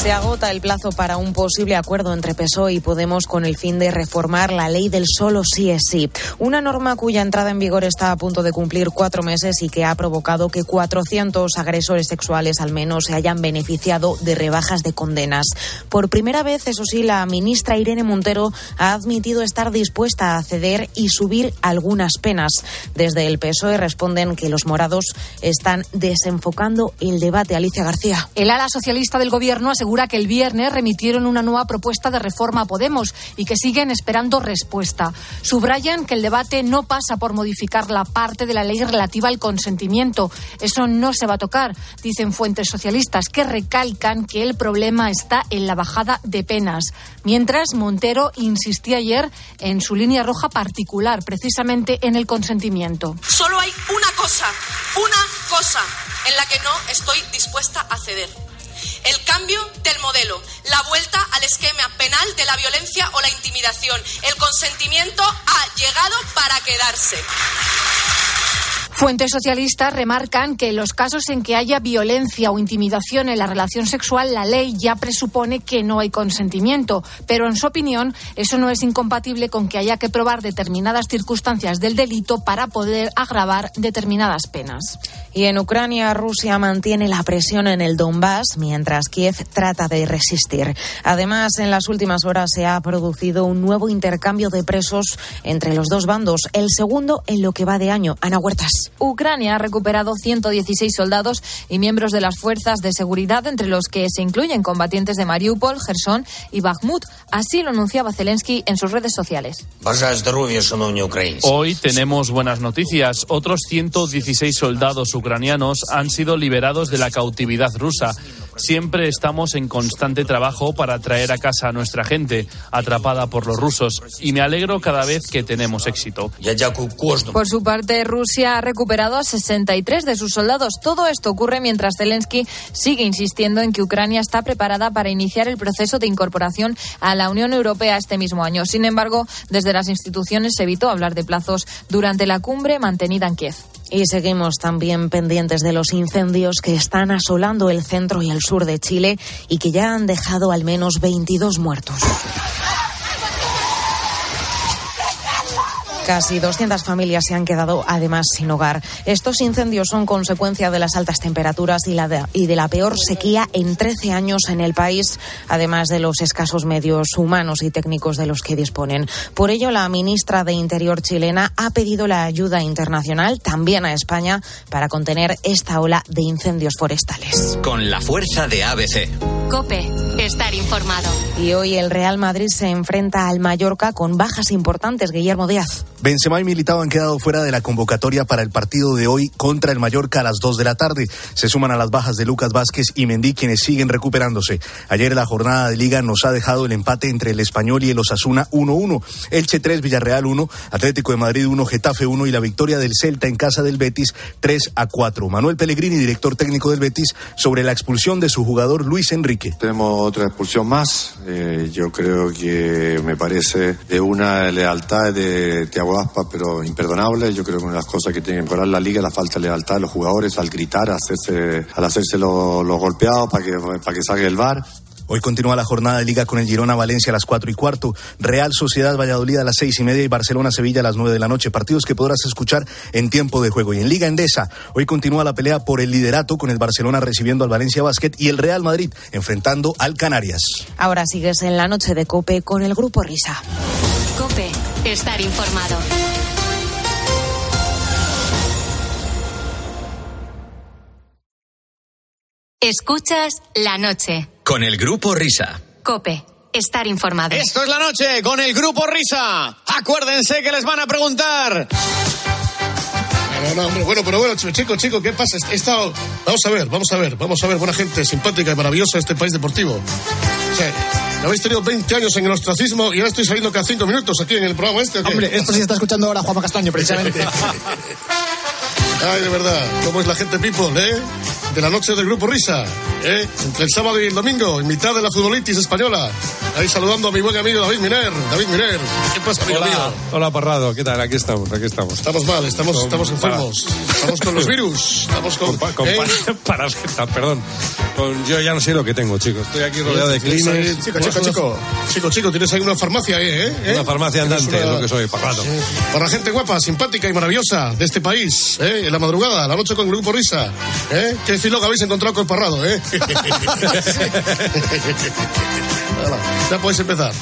Se agota el plazo para un posible acuerdo entre PSOE y Podemos con el fin de reformar la ley del solo sí es sí. Una norma cuya entrada en vigor está a punto de cumplir cuatro meses y que ha provocado que 400 agresores sexuales al menos se hayan beneficiado de rebajas de condenas. Por primera vez, eso sí, la ministra Irene Montero ha admitido estar dispuesta a ceder y subir algunas penas. Desde el PSOE responden que los morados están desenfocando el debate. Alicia García. El ala socialista del gobierno asegura asegura que el viernes remitieron una nueva propuesta de reforma a Podemos y que siguen esperando respuesta. Subrayan que el debate no pasa por modificar la parte de la ley relativa al consentimiento. Eso no se va a tocar, dicen fuentes socialistas, que recalcan que el problema está en la bajada de penas. Mientras, Montero insistía ayer en su línea roja particular, precisamente en el consentimiento. Solo hay una cosa, una cosa en la que no estoy dispuesta a ceder el cambio del modelo, la vuelta al esquema penal de la violencia o la intimidación. El consentimiento ha llegado para quedarse. Fuentes socialistas remarcan que en los casos en que haya violencia o intimidación en la relación sexual, la ley ya presupone que no hay consentimiento, pero en su opinión eso no es incompatible con que haya que probar determinadas circunstancias del delito para poder agravar determinadas penas. Y en Ucrania, Rusia mantiene la presión en el Donbass mientras Kiev trata de resistir. Además, en las últimas horas se ha producido un nuevo intercambio de presos entre los dos bandos, el segundo en lo que va de año. Ana Huertas. Ucrania ha recuperado 116 soldados y miembros de las fuerzas de seguridad, entre los que se incluyen combatientes de Mariupol, Gerson y Bakhmut. Así lo anunciaba Zelensky en sus redes sociales. Hoy tenemos buenas noticias. Otros 116 soldados ucranianos han sido liberados de la cautividad rusa. Siempre estamos en constante trabajo para traer a casa a nuestra gente atrapada por los rusos y me alegro cada vez que tenemos éxito. Por su parte, Rusia ha recuperado a 63 de sus soldados. Todo esto ocurre mientras Zelensky sigue insistiendo en que Ucrania está preparada para iniciar el proceso de incorporación a la Unión Europea este mismo año. Sin embargo, desde las instituciones se evitó hablar de plazos durante la cumbre mantenida en Kiev. Y seguimos también pendientes de los incendios que están asolando el centro y el sur de Chile y que ya han dejado al menos 22 muertos. Casi 200 familias se han quedado además sin hogar. Estos incendios son consecuencia de las altas temperaturas y, la de, y de la peor sequía en 13 años en el país, además de los escasos medios humanos y técnicos de los que disponen. Por ello, la ministra de Interior chilena ha pedido la ayuda internacional también a España para contener esta ola de incendios forestales. Con la fuerza de ABC. Cope, estar informado. Y hoy el Real Madrid se enfrenta al Mallorca con bajas importantes. Guillermo Díaz. Benzema y Militao han quedado fuera de la convocatoria para el partido de hoy contra el Mallorca a las 2 de la tarde. Se suman a las bajas de Lucas Vázquez y Mendy quienes siguen recuperándose. Ayer la jornada de liga nos ha dejado el empate entre el Español y el Osasuna 1-1. Elche 3, Villarreal 1, Atlético de Madrid 1, Getafe 1 y la victoria del Celta en casa del Betis 3 a 4. Manuel Pellegrini, director técnico del Betis, sobre la expulsión de su jugador Luis Enrique. Tenemos otra expulsión más. Eh, yo creo que me parece de una lealtad de Thiago Aspa, pero imperdonable. Yo creo que una de las cosas que tiene que mejorar la liga es la falta de lealtad de los jugadores al gritar, hacerse, al hacerse los, los golpeados para que, para que salga el bar. Hoy continúa la jornada de liga con el Girona Valencia a las cuatro y cuarto, Real Sociedad Valladolid a las seis y media y Barcelona Sevilla a las nueve de la noche. Partidos que podrás escuchar en tiempo de juego. Y en Liga Endesa, hoy continúa la pelea por el liderato con el Barcelona recibiendo al Valencia Basket y el Real Madrid enfrentando al Canarias. Ahora sigues en la noche de Cope con el Grupo Risa. Cope, estar informado. Escuchas la noche. Con el Grupo Risa. Cope, estar informado. Esto es la noche con el Grupo Risa. Acuérdense que les van a preguntar. No, no, hombre, bueno, pero bueno, chicos, chicos, ¿qué pasa? He estado... Vamos a ver, vamos a ver, vamos a ver, buena gente, simpática y maravillosa de este país deportivo. O sea, ¿no habéis tenido 20 años en el ostracismo y ahora estoy saliendo cada 5 minutos aquí en el programa este. Hombre, esto sí está escuchando ahora Juanma Castaño, precisamente. Ay, de verdad, ¿cómo es la gente people, eh? De la noche del Grupo Risa, ¿eh? Entre el sábado y el domingo, en mitad de la futbolitis española. Ahí saludando a mi buen amigo David Miner. David Miner, ¿qué pasa, amigo Hola, mío? hola Parrado, ¿qué tal? Aquí estamos, aquí estamos. Estamos mal, estamos, estamos enfermos. Estamos con los virus. Estamos con... Con, con ¿eh? pa- parasitas, perdón. Con, yo ya no sé lo que tengo, chicos. Estoy aquí rodeado de ahí- clines. Chico, chico, chico. Chico, chico, tienes ahí una farmacia ahí, ¿eh? ¿Eh? Una farmacia andante, una- es lo que soy, Parrado. Para gente guapa, simpática y maravillosa de este país, ¿eh? En la madrugada, la noche con el Grupo Risa, ¿eh? ¿Qué filoga habéis encontrado con Parrado, eh? Ya podéis empezar.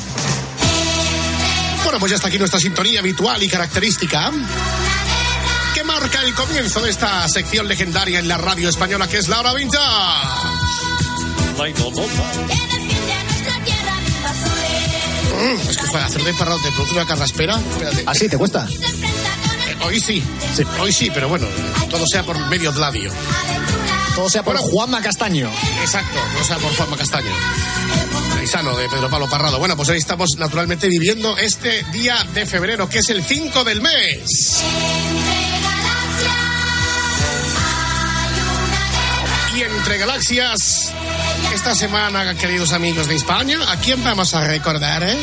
Bueno, pues ya está aquí nuestra sintonía habitual y característica. Que marca el comienzo de esta sección legendaria en la radio española que es la hora vintage. Mm, es que fue hacer de parrado te produce una carraspera. Espérate. ¿Así te cuesta? Eh, hoy sí. Hoy sí, pero bueno, todo sea por medio gladio. Todo sea por Bueno. Juanma Castaño. Exacto, no sea por Juanma Castaño. Paisano de Pedro Pablo Parrado. Bueno, pues ahí estamos naturalmente viviendo este día de febrero, que es el 5 del mes. Y entre galaxias, esta semana, queridos amigos de España, ¿a quién vamos a recordar, eh?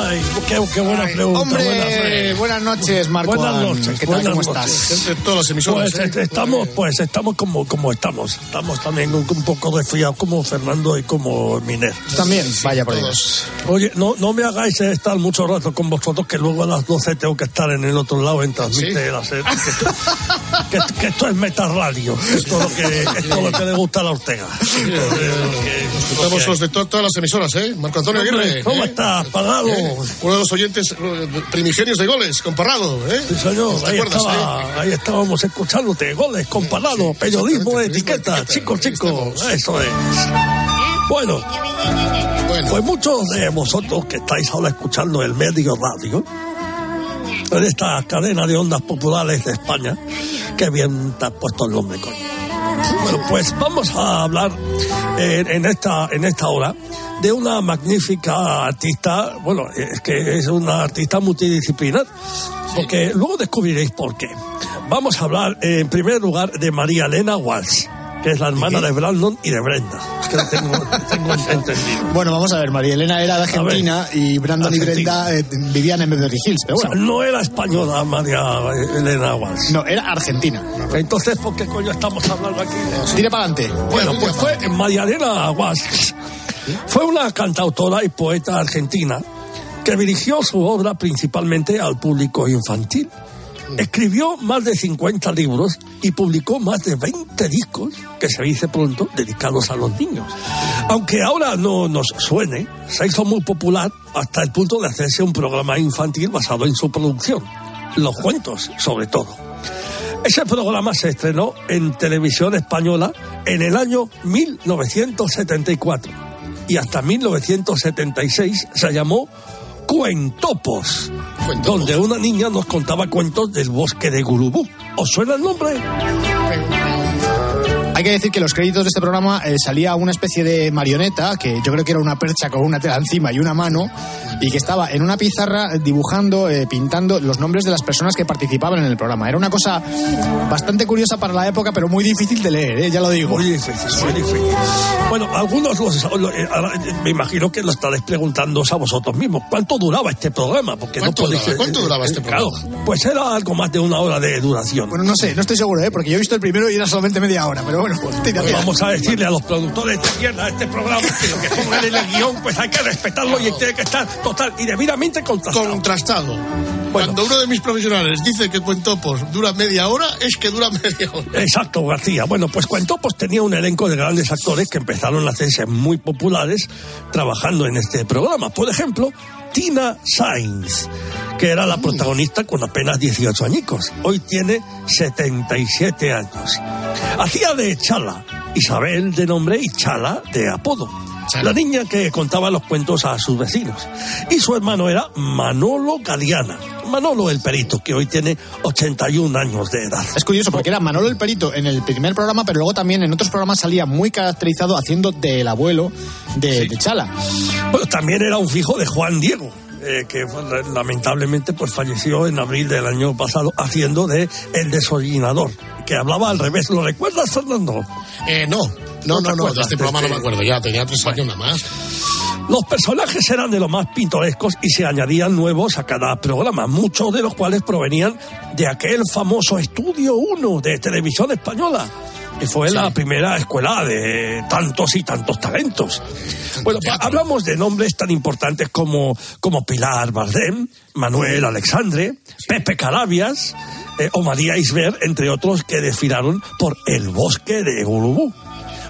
Ay, qué, qué buena pregunta. Hombre, buena, buenas noches, Marco. Buenas noches. ¿Qué tal? buenas ¿Cómo noches. estás? Entre todas las emisoras, Pues ¿eh? est- estamos, pues estamos como, como estamos. Estamos también un, un poco resfriados como Fernando y como Miner. También, vaya por todos. Dios. Oye, no, no me hagáis estar mucho rato con vosotros, que luego a las 12 tengo que estar en el otro lado en transmite ¿Sí? la serie. Que, que- que esto es metarradio. Esto es lo que, esto es lo que le gusta a la Ortega. Estamos los de to- todas las emisoras, ¿eh? Marco Antonio Aguirre. ¿Cómo ¿eh? estás, Parrado? Uno de los oyentes eh, primigenios de goles, con Parrado, ¿eh? Sí, señor, ¿Te ahí, acuerdas, estaba- eh? ahí estábamos escuchándote. Goles, comparado, periodismo de etiqueta. Chicos, chicos, eso es. Bueno, Bueno, pues muchos de vosotros que estáis ahora escuchando el medio radio, en esta cadena de ondas populares de España, que bien te has puesto el nombre, coño. Bueno, pues vamos a hablar eh, en, esta, en esta hora de una magnífica artista, bueno, es que es una artista multidisciplinar, porque luego descubriréis por qué. Vamos a hablar eh, en primer lugar de María Elena Walsh, que es la hermana de Brandon y de Brenda. Es que lo tengo, tengo entendido. Bueno, vamos a ver, María Elena era de Argentina y Brandon y. Brenda eh, vivían en Beverly Hills, pero O sea, no era española María Elena Walsh. No, era Argentina. Entonces, ¿por qué coño estamos hablando aquí Tire para adelante. Bueno, pues fue María Elena Walsh. Fue una cantautora y poeta argentina que dirigió su obra principalmente al público infantil. Escribió más de 50 libros y publicó más de 20 discos, que se dice pronto, dedicados a los niños. Aunque ahora no nos suene, se hizo muy popular hasta el punto de hacerse un programa infantil basado en su producción. Los cuentos, sobre todo. Ese programa se estrenó en televisión española en el año 1974 y hasta 1976 se llamó Cuentopos, donde una niña nos contaba cuentos del bosque de Gurubú. ¿Os suena el nombre? Hay que decir que los créditos de este programa eh, salía una especie de marioneta, que yo creo que era una percha con una tela encima y una mano, y que estaba en una pizarra dibujando, eh, pintando los nombres de las personas que participaban en el programa. Era una cosa bastante curiosa para la época, pero muy difícil de leer, eh, ya lo digo. Muy difícil, muy difícil. Bueno, algunos los, eh, eh, me imagino que lo estaréis preguntando a vosotros mismos. ¿Cuánto duraba este programa? Porque ¿Cuánto no podéis, duraba? ¿Cuánto duraba este claro, programa? pues era algo más de una hora de duración. Bueno, no sé, no estoy seguro, ¿eh? porque yo he visto el primero y era solamente media hora, pero bueno, Pues vamos a decirle a los productores de mierda de este programa que lo que pongan en el guion, pues hay que respetarlo y tiene que estar total y debidamente contrastado. contrastado. Cuando uno de mis profesionales dice que Cuentopos dura media hora, es que dura media hora. Exacto, García. Bueno, pues Cuentopos tenía un elenco de grandes actores que empezaron a hacerse muy populares trabajando en este programa. Por ejemplo, Tina Sainz, que era la protagonista con apenas 18 añicos. Hoy tiene 77 años. Hacía de Chala, Isabel de nombre y Chala de apodo. La niña que contaba los cuentos a sus vecinos. Y su hermano era Manolo Galeana. Manolo el perito, que hoy tiene 81 años de edad. Es curioso porque era Manolo el Perito en el primer programa, pero luego también en otros programas salía muy caracterizado haciendo del abuelo de, de Chala. Bueno, también era un fijo de Juan Diego, eh, que lamentablemente pues falleció en abril del año pasado haciendo de El Desollinador, que hablaba al revés. ¿Lo recuerdas, Fernando? Eh, no, no, no, no, de este programa no me acuerdo. acuerdo, ya tenía tres años nada más. Los personajes eran de los más pintorescos y se añadían nuevos a cada programa, muchos de los cuales provenían de aquel famoso Estudio 1 de Televisión Española, que fue la primera escuela de tantos y tantos talentos. Bueno, pa- hablamos de nombres tan importantes como, como Pilar Bardem, Manuel Alexandre, Pepe Carabias eh, o María Isber, entre otros que desfilaron por el bosque de Urubú.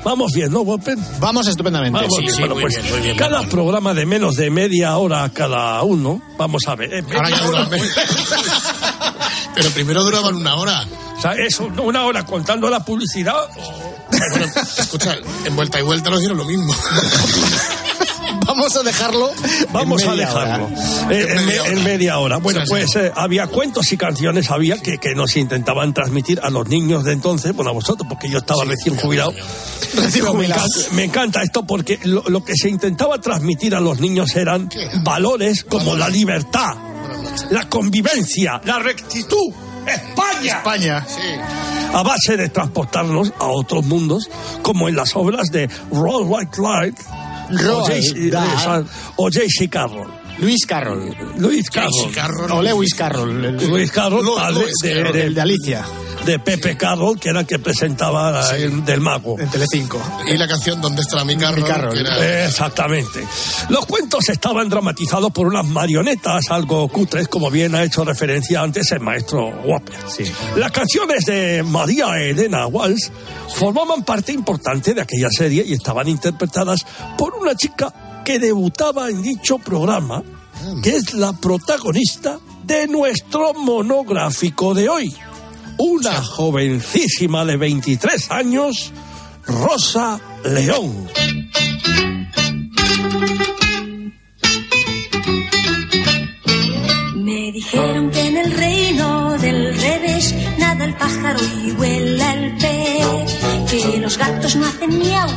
Vamos bien, ¿no, Guapen? Vamos estupendamente. Vamos Sí, bien. sí, Bueno, pues, bien, cada programa de menos de media hora cada uno, vamos a ver. eh, Ahora ya dura Pero primero duraban una hora. O sea, eso, una hora contando la publicidad. Bueno, escucha, en vuelta y vuelta nos dieron lo mismo. Vamos a dejarlo. Vamos en a media dejarlo. hora. En, me- en media hora. Bueno, Sí, sí. pues eh, había cuentos y canciones, había que, que nos intentaban transmitir a los niños de entonces, bueno, a vosotros, porque yo estaba recién jubilado. Recién me, encanta, me encanta esto porque lo, lo que se intentaba transmitir a los niños eran valores como la libertad, la convivencia, la rectitud. España. España. a base de transportarnos a otros mundos, como en las obras de Roll Like Light o J.C. Carroll. Luis Carroll. Luis Carroll. Carroll. O Lewis Carroll. el- Luis Carroll, Lu- padre Luis de, Carroll. de- el de Alicia, de Pepe Carroll, que era el que presentaba el del mago. en Telecinco. Y la canción ¿Dónde está mi carro? Mi carro. que era- Exactamente. Los cuentos estaban dramatizados por unas marionetas algo cutres, como bien ha hecho referencia antes el maestro Wapper. Las canciones de María Elena Walsh formaban parte importante de aquella serie y estaban interpretadas por una chica que debutaba en dicho programa, que es la protagonista de nuestro monográfico de hoy. Una jovencísima de 23 años, Rosa León. Me dijeron que en el reino del revés nada el pájaro y vuela el pez, que los gatos no hacen miau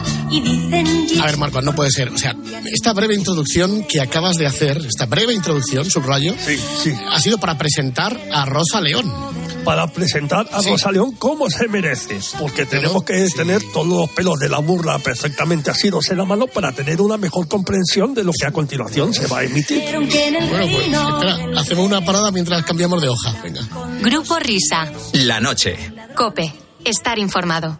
A ver, Marco, no puede ser. O sea, esta breve introducción que acabas de hacer, esta breve introducción, subrayo, ha sido para presentar a Rosa León. para presentar a Rosa León como se merece, porque tenemos que tener todos los pelos de la burla perfectamente asidos en la mano para tener una mejor comprensión de lo que a continuación se va a emitir. Bueno, pues espera, hacemos una parada mientras cambiamos de hoja. Venga. Grupo Risa. La noche. Cope. Estar informado.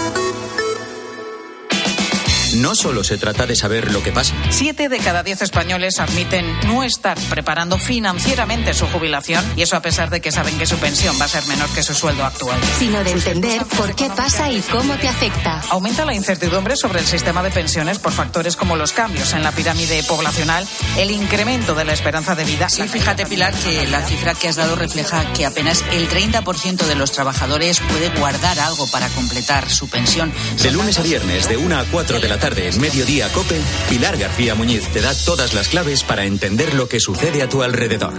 No solo se trata de saber lo que pasa. Siete de cada diez españoles admiten no estar preparando financieramente su jubilación y eso a pesar de que saben que su pensión va a ser menor que su sueldo actual. Sino de entender por qué pasa y cómo te afecta. Aumenta la incertidumbre sobre el sistema de pensiones por factores como los cambios en la pirámide poblacional, el incremento de la esperanza de vida. Sí, fíjate, Pilar, que la cifra que has dado refleja que apenas el 30% de los trabajadores puede guardar algo para completar su pensión. De lunes a viernes, de 1 a 4 de la tarde en Mediodía Cope, Pilar García Muñiz te da todas las claves para entender lo que sucede a tu alrededor.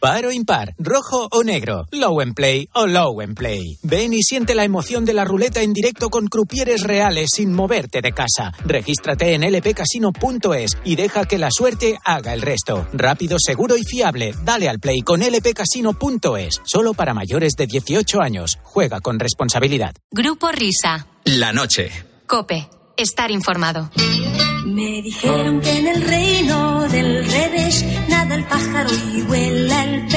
Par o impar, rojo o negro, low and play o low and play. Ven y siente la emoción de la ruleta en directo con crupieres reales sin moverte de casa. Regístrate en lpcasino.es y deja que la suerte haga el resto. Rápido, seguro y fiable. Dale al play con lpcasino.es. Solo para mayores de 18 años. Juega con responsabilidad. Grupo Risa. La noche. Cope. Estar informado. Me dijeron que en el reino del revés nada el pájaro y vuela el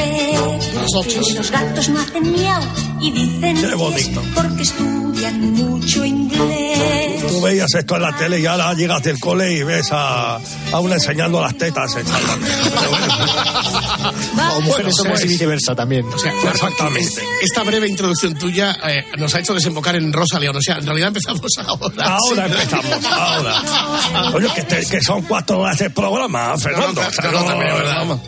que los gatos no hacen miau y dicen Qué bonito. porque estudian mucho inglés. Tú veías esto en la tele y ahora llegas del cole y ves a, a una enseñando las tetas. O mujeres Bueno, hombres y viceversa también. O sea, Exactamente. Esta breve introducción tuya eh, nos ha hecho desembocar en Rosa León. O sea, en realidad empezamos ahora. Ahora Sí. empezamos, ahora. Oye, que, te- que son cuatro horas de programa, Fernando. No, no, O sea, no, también es verdad. vamos.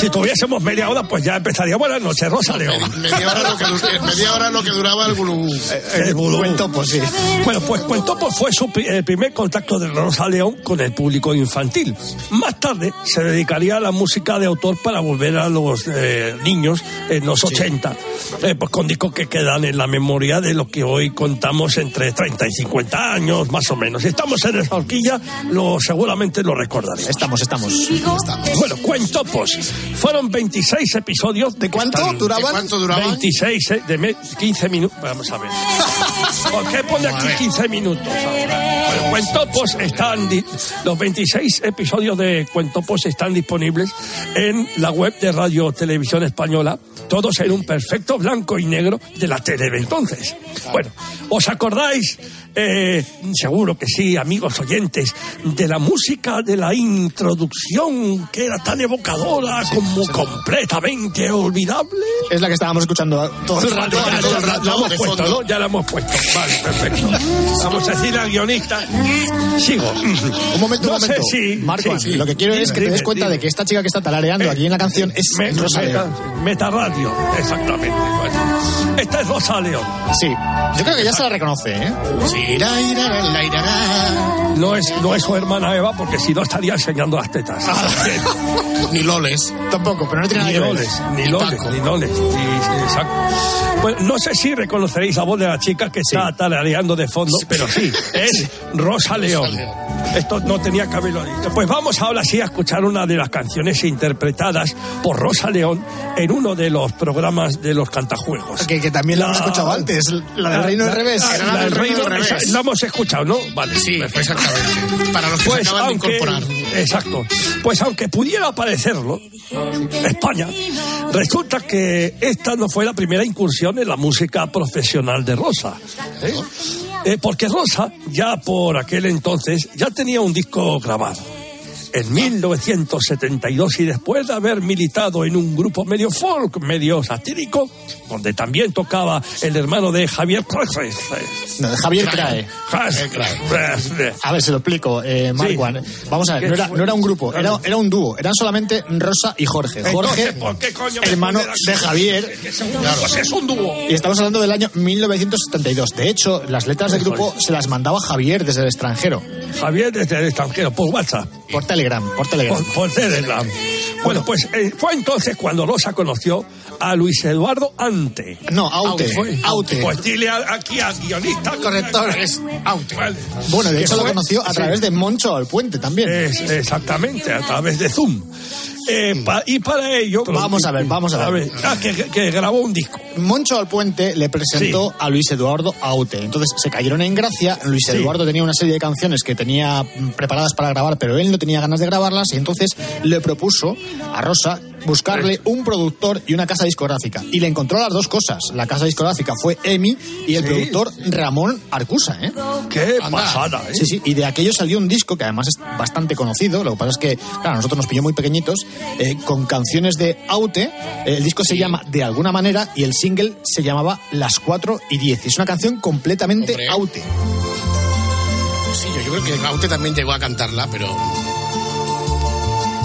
Si tuviésemos media hora, pues ya empezaría. Bueno, buenas noches, Rosa León. Media hora lo que, media hora lo que duraba el bulubú. El bulubú. Cuentopo, sí. Bueno, pues Cuentopo fue su el primer contacto de Rosa León con el público infantil. Más tarde se dedicaría a la música de autor para volver a los eh, niños en los 80, eh, pues con discos que quedan en la memoria de lo que hoy contamos entre 30 y 50 años, más o menos. Si estamos en esa horquilla, lo, seguramente lo recordaremos. Estamos, estamos. Bueno, Cuentopos. Fueron 26 episodios. ¿De cuánto duraban? ¿De cuánto duraban? 26, eh, de me- 15 minutos. Vamos a ver. ¿Por qué pone aquí 15 minutos? ahora? Bueno, Cuentopos están. Los 26 episodios de Cuentopos están disponibles en la web de Radio Televisión Española. Todos en un perfecto blanco y negro de la tele de entonces. Bueno, ¿os acordáis? Eh, seguro que sí, amigos oyentes, de la música de la introducción que era tan evocadora como completamente olvidable. Es la que estábamos escuchando todo el rato. Ya, ya, la hemos puesto. ¿no? Ya la hemos puesto. Vale, perfecto. Vamos a decir al guionista. Sigo. Un momento, No un momento. Marco, sí, sí. lo que quiero es que te des cuenta dime. de que esta chica que está talareando aquí en la canción es Me- Rosa meta, meta radio, exactamente. Bueno, esta es Rosa León. Sí, yo creo que ya se la reconoce, ¿eh? Sí, la. No es, no es su hermana Eva, porque si no estaría enseñando las tetas. Ni loles. Tampoco, pero no tiene nada Ni que loles, ni Ni loles, Paco. ni loles. Sí, exacto. Bueno, no sé si reconoceréis la voz de la chica que está tarareando de fondo, pero sí, es Rosa León. Esto no tenía que haberlo dicho. Pues vamos ahora sí a escuchar una de las canciones interpretadas por Rosa León en uno de los programas de los cantajuegos. Que también la hemos escuchado antes, la del Reino del Revés. Ah, la la del Reino Reino del esa- Revés. La hemos escuchado, ¿no? Vale, Sí, exactamente. Para los que se Pues acaban aunque, de incorporar. exacto, pues aunque pudiera parecerlo, España, resulta que esta no fue la primera incursión en la música profesional de Rosa. ¿eh? Eh, porque Rosa, ya por aquel entonces, ya tenía un disco grabado. En 1972 y después de haber militado en un grupo medio folk, medio satírico, donde también tocaba el hermano de Javier Craes. No, de Javier Crae. A ver, se lo explico, eh, Marwan. Vamos a ver, no era, no era un grupo, era, era un dúo. Eran solamente Rosa y Jorge. Jorge, Entonces, ¿por qué coño me hermano de Javier. Dúo, pues es un dúo. Y estamos hablando del año 1972. De hecho, las letras del grupo se las mandaba Javier desde el extranjero. Javier desde el extranjero, por WhatsApp. Por Telegram, por Telegram. Por, por Telegram. Bueno, pues eh, fue entonces cuando Rosa conoció a Luis Eduardo Ante. No, Aute. Fue- Aute. Pues dile a- aquí al guionista. Corrector, es Aute. Vale. Bueno, de hecho lo conoció a sí. través de Moncho al Puente también. Es- exactamente, a través de Zoom. Eh, pa- y para ello... Vamos a ver, vamos a ver. ah, que, que grabó un disco. Moncho al Puente le presentó Sí. a Luis Eduardo Aute. Entonces se cayeron en gracia. Luis Sí. Eduardo tenía una serie de canciones que tenía mm, preparadas para grabar, pero él no tenía ganas de grabarlas y entonces le propuso a Rosa buscarle un productor y una casa discográfica. Y le encontró las dos cosas. La casa discográfica fue EMI y el Sí. productor Ramón Arcusa. ¿eh? Qué pasada, ¿eh? Sí, sí, y de aquello salió un disco que además es bastante conocido. Lo que pasa es que, claro, a nosotros nos pilló muy pequeñitos, eh, con canciones de Aute. El disco se llama De alguna manera y el single se llamaba Las 4 y 10. Es una canción completamente Hombre. Aute. Sí, yo, yo creo que Aute también llegó a cantarla, pero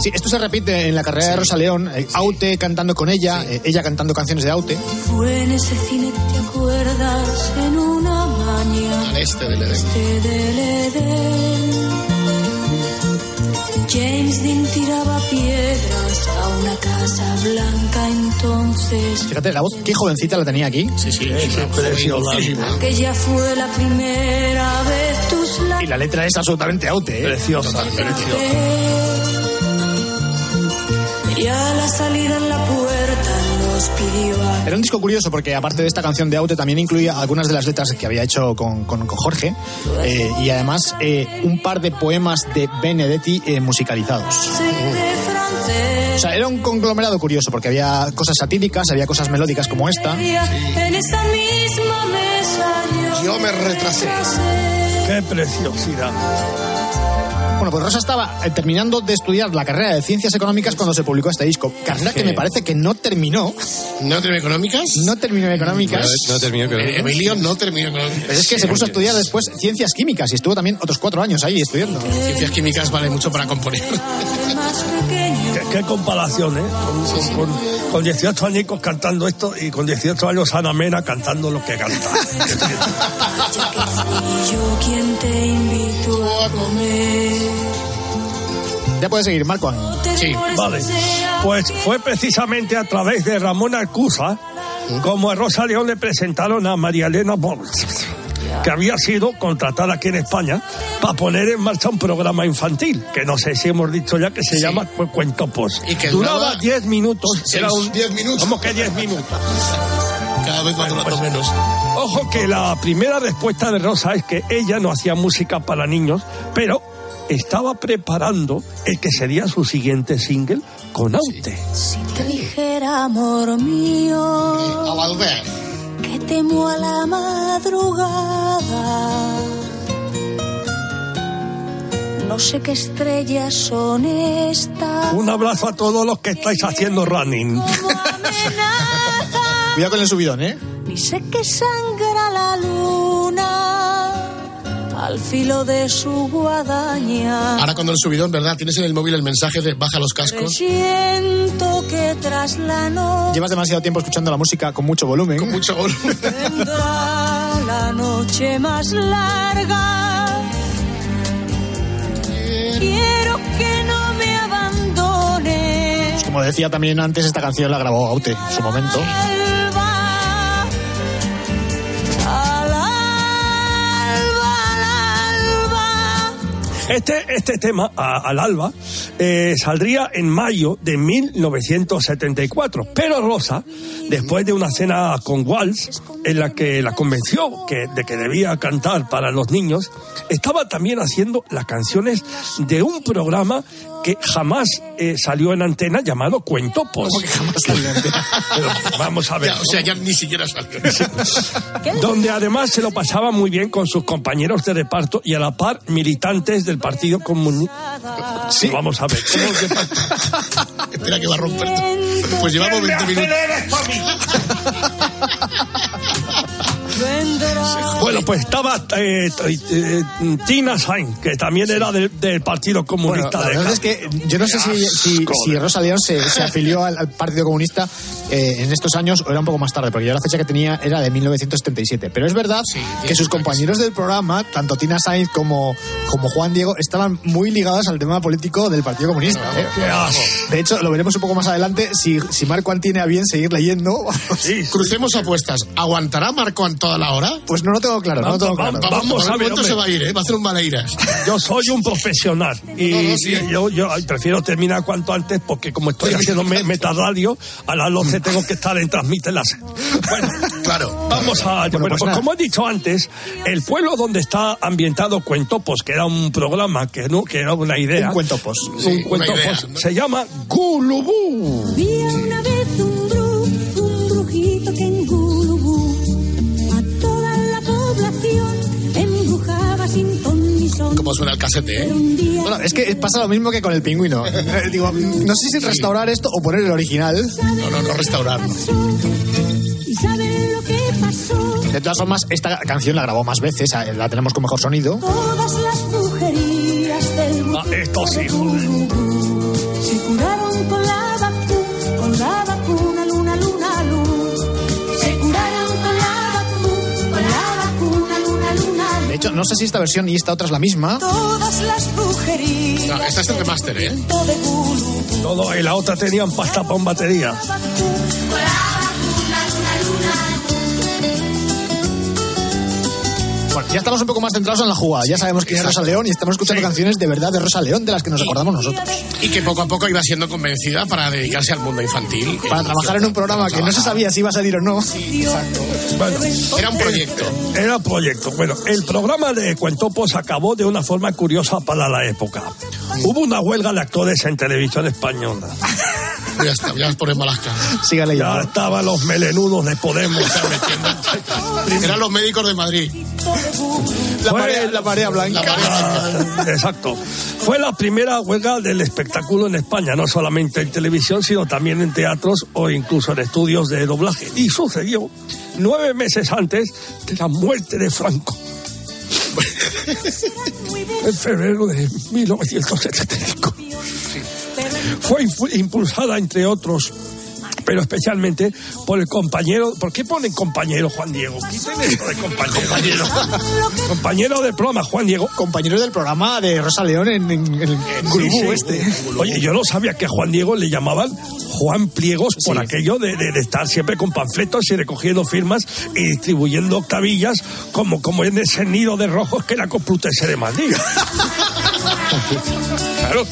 Sí, esto se repite en la carrera de Rosa León. eh, Aute cantando con ella, eh, ella cantando canciones de Aute. Fue en ese cine, ¿te acuerdas? En una mañana al este del Edén. este del Edén. James Dean tiraba piedras a una casa blanca entonces. Fíjate, la voz, qué jovencita la tenía aquí. Sí, sí, Preciosísima. Aquella fue la primera vez tus labios. Y la letra es absolutamente Aute. ¿eh? Preciosa, preciosa. Y a la salida en la puerta Era un disco curioso porque aparte de esta canción de Aute también incluía algunas de las letras que había hecho con, con- con Jorge eh, y además eh, un par de poemas de Benedetti eh, musicalizados. O sea, era un conglomerado curioso porque había cosas satíricas, había cosas melódicas como esta. Yo me retrasé. Qué preciosidad. Bueno, pues Rosa estaba eh, terminando de estudiar la carrera de Ciencias Económicas cuando se publicó este disco. Carrera que me parece que no terminó. ¿No terminó económicas? No terminó económicas. No terminó Eh, Emilio no terminó económicas. Pero es que se puso a estudiar después Ciencias Químicas y estuvo también otros cuatro años ahí estudiando. Ciencias químicas vale mucho para componer. ¿Qué, qué comparación, ¿eh? Con, con- con 18 añicos cantando esto y con 18 años Ana Mena cantando lo que canta. Yo quien te invito a comer. Ya puedes seguir, Marco. Sí, vale. Pues fue precisamente a través de Ramón Alcusa como a Rosa León le presentaron a María Elena Bols, que había sido contratada aquí en España para poner en marcha un programa infantil, que no sé si hemos dicho ya que se llama Cu- Cuentopos. Y que Duraba duraba 10 minutos. seis, Era un 10 minutos. ¿Cómo que 10 minutos? Cada vez va durando menos. Ojo que la primera respuesta de Rosa es que ella no hacía música para niños, pero estaba preparando el que sería su siguiente single con Aute. Si te dijera, amor mío, temo a la madrugada. No sé qué estrellas son estas. Un abrazo a todos los que estáis haciendo running. Cuidado con el subidón, ¿eh? Ni sé que sangra la luna al filo de su guadaña. Ahora cuando el subidón, ¿verdad? Tienes en el móvil el mensaje de baja los cascos. Siento que tras la noche Llevas demasiado tiempo escuchando la música con mucho volumen. Con mucho volumen. vendrá la noche más larga. Quiero que no me abandone. Pues como decía también antes, esta canción la grabó Aute en su momento. Este, este tema, al alba, eh, saldría en mayo de 1974. Pero Rosa, después de una cena con Walsh, en la que la convenció de que debía cantar para los niños, estaba también haciendo las canciones de un programa que jamás eh, salió en antena llamado Cuentopos. Pero vamos a ver. Ya, o sea, ya ni siquiera salió. donde además se lo pasaba muy bien con sus compañeros de reparto y a la par militantes del Partido Comunista. Sí. Vamos a ver. ¿cómo que- Espera que va a romper. Pues llevamos 20 minutos. Bueno, pues estaba eh, eh, Tina Sainz, que también era del, del Partido Bueno, Comunista. la de verdad es que yo no sé si, si, si Rosa León se, se afilió al, al Partido Comunista eh, en estos años o era un poco más tarde, porque yo la fecha que tenía era de 1977. Pero es verdad que sus compañeros del programa, tanto Tina Sainz como, como Juan Diego, estaban muy ligados al tema político del Partido Comunista. ¿eh? De hecho, lo veremos un poco más adelante si, si Marco Ant tiene a bien seguir leyendo. Crucemos apuestas. ¿Aguantará Marco Ant toda la hora? Pues no lo tengo claro, no lo tengo claro. Vamos a ver, ¿Cuánto hombre. se va a ir, eh? Va a hacer un maleiras. Yo soy un profesional y No, no, sí. yo, yo prefiero terminar cuanto antes porque como estoy haciendo me- metaradio, a las 12 tengo que estar en Transmite Láser. Bueno, claro. Vamos a... Bueno, pues pues como he dicho antes, el pueblo donde está ambientado Cuentopos, que era un programa, que, no, que era una idea... Un cuentopos. Un Sí, una Cuentopos, idea, ¿no? se llama Gulubú. Había ¿Cómo suena el casete, eh? Bueno, es que pasa lo mismo que con el pingüino. Eh, Digo, no sé si restaurar esto o poner el original. No, no, no restaurarlo. De todas formas, esta canción la grabó más veces, la tenemos con mejor sonido. Todas las brujerías del Ah, esto sí, joder. Hecho, no sé si esta versión y esta otra es la misma. Todas las brujerías No, esta es el remaster, ¿eh? Todo, y la otra tenían pasta con batería. Ya estamos un poco más centrados en la jugada. Ya sabemos quién es Rosa León y estamos escuchando canciones de verdad de Rosa León, de las que nos acordamos nosotros. Y que poco a poco iba siendo convencida para dedicarse al mundo infantil. Para trabajar en un programa que no se sabía si iba a salir o no. Bueno, Era un proyecto. Era proyecto. Bueno, el programa de Cuentopos acabó de una forma curiosa para la época. Hubo una huelga de actores en televisión española. Ya está, ya ponen malas caras. Siga leyendo. Ya estaban los melenudos de Podemos. Eran los médicos de Madrid. La, Fue- marea, la marea blanca. La marea blanca. Exacto. Fue la primera huelga del espectáculo en España, no solamente en televisión, sino también en teatros o incluso en estudios de doblaje. Y sucedió nueve meses antes de la muerte de Franco. en febrero de 1975. Fue impulsada, entre otros, pero especialmente por el compañero. ¿Por qué ponen compañero Juan Diego? Quiten esto de compañero. compañero del programa Juan Diego. Compañero del programa de Rosa León en, en- en el Sí, sí. este. Oye, yo no sabía que a Juan Diego le llamaban Juan Pliegos por aquello de, de- de estar siempre con panfletos y recogiendo firmas y distribuyendo octavillas como, como en ese nido de rojos que era Complutense de Madrid. claro.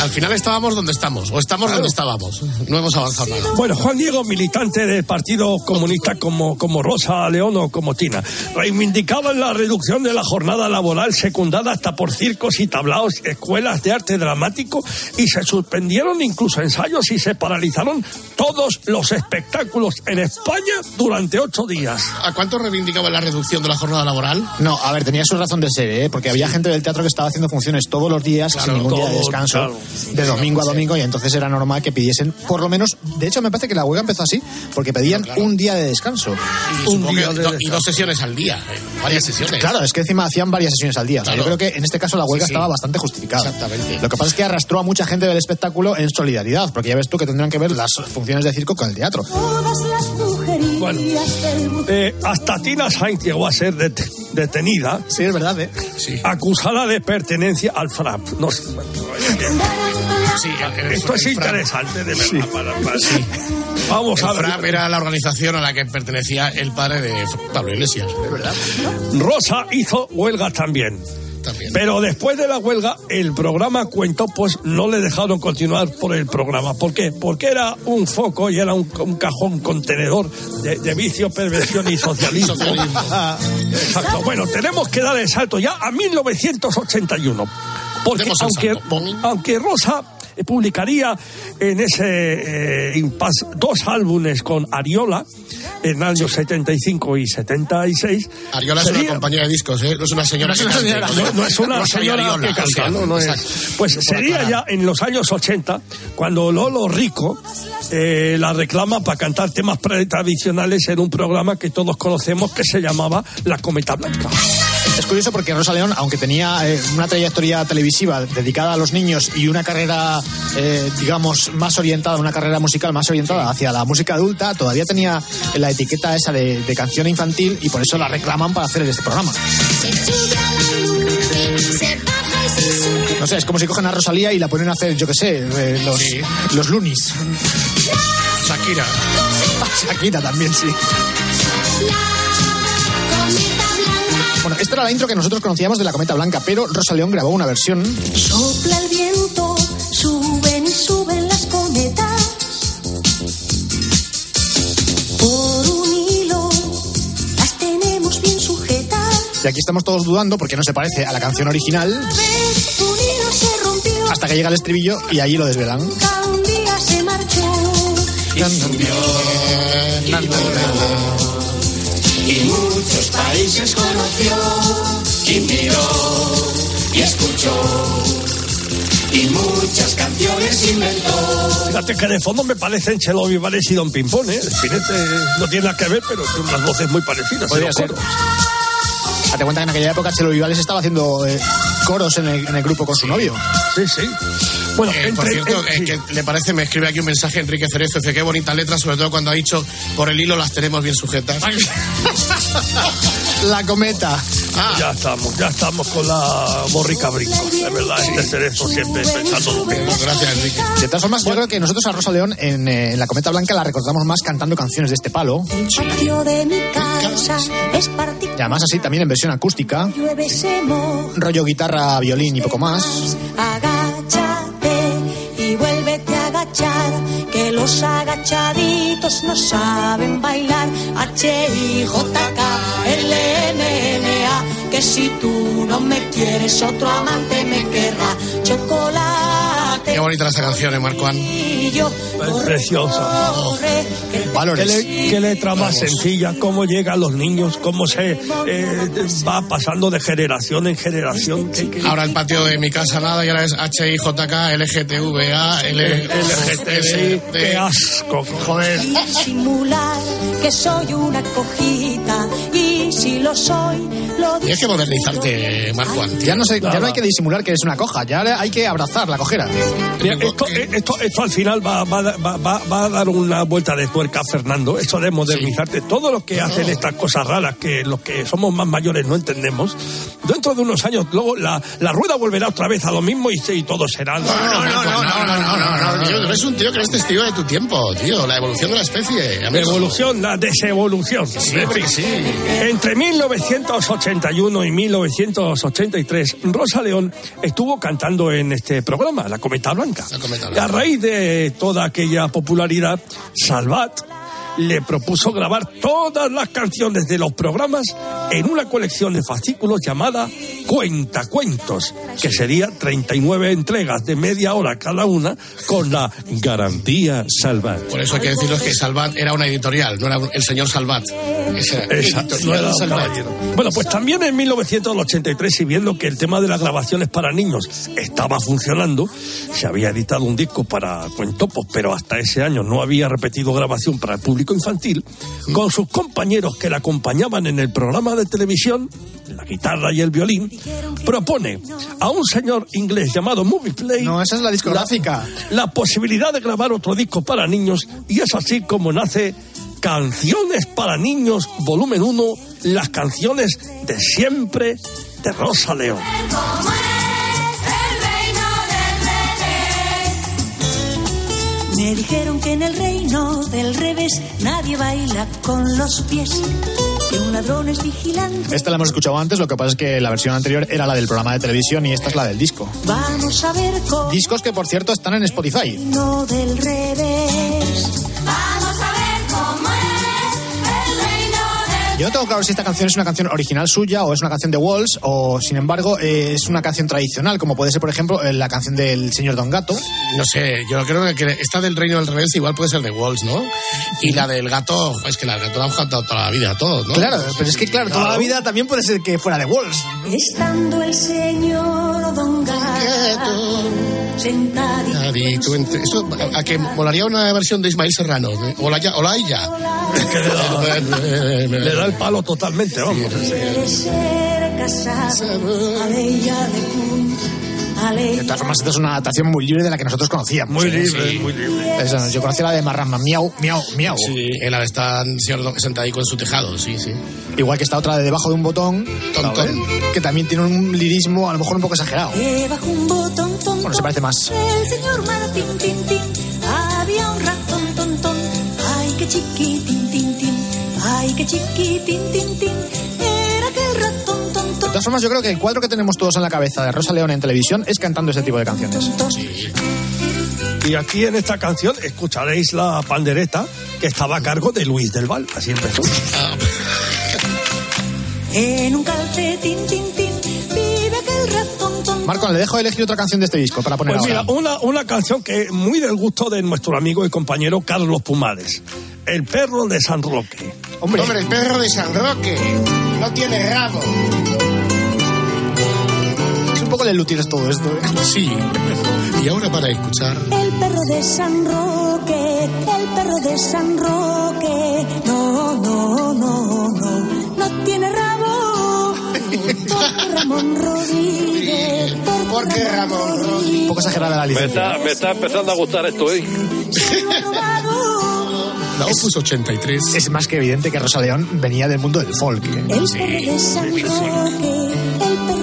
Al final estábamos donde estamos, o estamos donde estábamos. No hemos avanzado nada. Bueno, Juan Diego, militante del Partido Comunista como, como Rosa León o como Tina, reivindicaban la reducción de la jornada laboral secundada hasta por circos y tablaos, escuelas de arte dramático y se suspendieron incluso ensayos y se paralizaron todos los espectáculos en España durante ocho días. ¿A cuánto reivindicaba la reducción de la jornada laboral? No, a ver, tenía su razón de ser, ¿eh? porque había gente del teatro que estaba haciendo funciones todos los días Claro, sin ningún día de descanso, claro. De domingo a domingo, y entonces era normal que pidiesen, por lo menos, de hecho me parece que la huelga empezó así, porque pedían un día de descanso. Y, Un día de do- y dos sesiones al día, eh, varias sesiones. Claro, es que encima hacían varias sesiones al día. O sea, Claro. yo creo que en este caso la huelga Sí, sí. estaba bastante justificada. Exactamente. Lo que pasa es que arrastró a mucha gente del espectáculo en solidaridad, porque ya ves tú que tendrán que ver las funciones de circo con el teatro. Todas las Bueno. del mundo. Eh, hasta Tina Sainz llegó a ser det- detenida, Sí, es verdad, ¿eh? Sí. acusada de pertenencia al FRAP. No sé, Sí, el- el- esto es el interesante, de verdad. para- para- Vamos a El ver. FRAP era la organización a la que pertenecía el padre de Pablo Iglesias. ¿De verdad? Rosa hizo huelga también. También. Pero después de la huelga, el programa Cuento, pues no le dejaron continuar por el programa. ¿Por qué? Porque era un foco y era un, un cajón contenedor de, de vicio, perversión y socialismo. Socialismo. Exacto. Bueno, tenemos que dar el salto ya a 1981. Porque aunque, aunque Rosa eh, publicaría en ese eh, impasse dos álbumes con Ariola en años 75 y 76. Ariola es una compañía de discos, ¿eh? No es una señora No es que una cante, señora, no, no es una señora Ariola, que canta, no, es. Pues sería ya en los años 80 cuando Lolo Rico eh, la reclama para cantar temas tradicionales en un programa que todos conocemos que se llamaba La Cometa Blanca. Es curioso porque Rosa León, aunque tenía eh, una trayectoria televisiva dedicada a los niños y una carrera, eh, digamos, más orientada, una carrera musical más orientada hacia la música adulta, todavía tenía la etiqueta esa de, de canción infantil y por eso la reclaman para hacer este programa. No sé, es como si cogen a Rosalía y la ponen a hacer, yo qué sé, eh, los, Sí. los Lunis. Shakira. Shakira también, sí. Esta era la intro que nosotros conocíamos de la Cometa Blanca, pero Rosa León grabó una versión Sopla el viento, suben y suben las cometas. Por un hilo las tenemos bien sujetas. Y aquí estamos todos dudando porque no se parece a la canción original hasta que llega el estribillo y allí lo desvelan. un día se marchó. y muchos países conoció y miró y escuchó y muchas canciones inventó. Fíjate que de fondo me parecen Chelo Vivares y Don Pimpón, ¿eh? Spinetta no tiene nada que ver, pero tiene unas voces muy parecidas. Podría ¿eh? ser. Date cuenta que en aquella época Chelo Vivales estaba haciendo eh, coros en el, en el grupo con su novio. Sí, sí. Bueno, Eh, por entre- cierto, en- eh, que le parece, me escribe aquí un mensaje Enrique Cerezo, dice qué bonita letra, sobre todo cuando ha dicho por el hilo las tenemos bien sujetas. La cometa. Ya estamos, ya estamos con la borrica brinco. De verdad, este cerezo siempre pensando lo mismo. Gracias, Enrique. De todas formas, yo creo que nosotros a Rosa León en, eh, en la Cometa Blanca la recordamos más cantando canciones de este palo. El patio de mi casa es Y además así también en versión acústica. Rollo guitarra, violín y poco más. Los agachaditos no saben bailar. H I J K L M N A, que si tú no me quieres otro amante me querrá. Chocolate Qué bonita esta canción, ¿eh, Marco? Es preciosa. Valores. ¿Qué, le- qué letra más sencilla, cómo llegan los niños, cómo se eh, va pasando de generación en generación. ¿Qué- qué- Ahora el patio de mi casa nada y ahora es HIJK, LGTVA, LGTBI, qué asco. Joder. Disimular que soy una cojita y si lo soy, lo Tienes que modernizarte, Marco. Ya no, sé, ya no hay que disimular que eres una coja, ya hay que abrazar la cojera. Mira, esto, eh, esto, esto al final va, va, va, va- a dar una vuelta de tuerca, Fernando. Eso de modernizarte. Todo lo que hacen estas cosas raras que los que somos más mayores no entendemos, dentro de unos años, luego la, la rueda volverá otra vez a lo mismo y, y todo será. No, no, no, no, no, no, no, no, tío, eres un tío que eres testigo de tu tiempo, tío, la evolución de la especie. Evolución, la desevolución. Sí, sí. Entre 1981 y 1983, Rosa León estuvo cantando en este programa, La Cometa Blanca. Cometa Y a raíz de toda aquella popularidad, Salvat le propuso grabar todas las canciones de los programas en una colección de fascículos llamada Cuentacuentos, que sería 39 entregas de media hora cada una con la garantía Salvat. Por eso hay que deciros que Salvat era una editorial, no era el señor Salvat. Exacto, no era Salvat. Bueno, pues también en 1983, y viendo que el tema de las grabaciones para niños estaba funcionando, se había editado un disco para Cuentopos, pero hasta ese año no había repetido grabación para el público infantil, con sus compañeros que la acompañaban en el programa de televisión, la guitarra y el violín, propone a un señor inglés llamado Movie Play. No, esa es la discográfica. La, la posibilidad de grabar otro disco para niños, y es así como nace Canciones para Niños, volumen 1, las canciones de siempre de Rosa León. Me dijeron que en el reino del revés nadie baila con los pies. Que un ladrón es vigilante. Esta la hemos escuchado antes, lo que pasa es que la versión anterior era la del programa de televisión y esta es la del disco. Vamos a ver cómo Discos que, por cierto, están en Spotify. no del revés. Vamos Yo no tengo claro si esta canción es una canción original suya o es una canción de Walls o, sin embargo, eh, es una canción tradicional, como puede ser, por ejemplo, eh, la canción del señor Don Gato. No sé, yo creo que esta del Reino del Revés igual puede ser de Walls, ¿no? Y la del gato, es que la del gato la han cantado toda la vida a todos, ¿no? Claro, pero es que, claro, toda la vida también puede ser que fuera de Walls. Estando el señor Don Gato sentadito Adicto entre- Eso, a, a que molaría una versión de Ismael Serrano. de- O la, ya- o la ella. Le da el palo totalmente, vamos. quiere ser casado, aleya de Kun, De todas formas, esta es una adaptación muy libre de la que nosotros conocíamos. Muy ¿eh? libre, Sí. muy libre. Esa, yo conocía la de Marrama, miau, miau, miau. Sí, en la de esta señor sentadico en su tejado, sí, sí. Igual que está otra de debajo de un botón, Tontón. que también tiene un lirismo a lo mejor un poco exagerado. Debajo un botón, ton, Bueno, se parece más. El señor Martín, tin, tin, había un ratón, ton, ton. Ay, qué chiquitín, tin, tin. Ay, qué chiquitín, tin, tin. Todas formas, yo creo que el cuadro que tenemos todos en la cabeza de Rosa León en televisión es cantando este tipo de canciones. Y aquí en esta canción escucharéis la pandereta que estaba a cargo de Luis del Val. Así empezó. En un calcetín, tin, tin. Vive aquel ratón, ton, Marco, le dejo elegir otra canción de este disco para poner Pues mira, ahora. una, una canción que es muy del gusto de nuestro amigo y compañero Carlos Pumares. El perro de San Roque. Hombre, Hombre, el perro de San Roque. No tiene rabo. Poco de Luthiers todo esto. ¿eh? Sí. Y ahora para escuchar. El perro de San Roque, el perro de San Roque. No, no, no, no, no tiene rabo. Porque Ramón Rodríguez. Porque Ramón Rodríguez. Un poco exagerada la Me está, me está empezando a gustar esto, ¿eh? La Opus 83. Es más que evidente que Rosa León venía del mundo del folk. ¿eh? El perro de San Roque,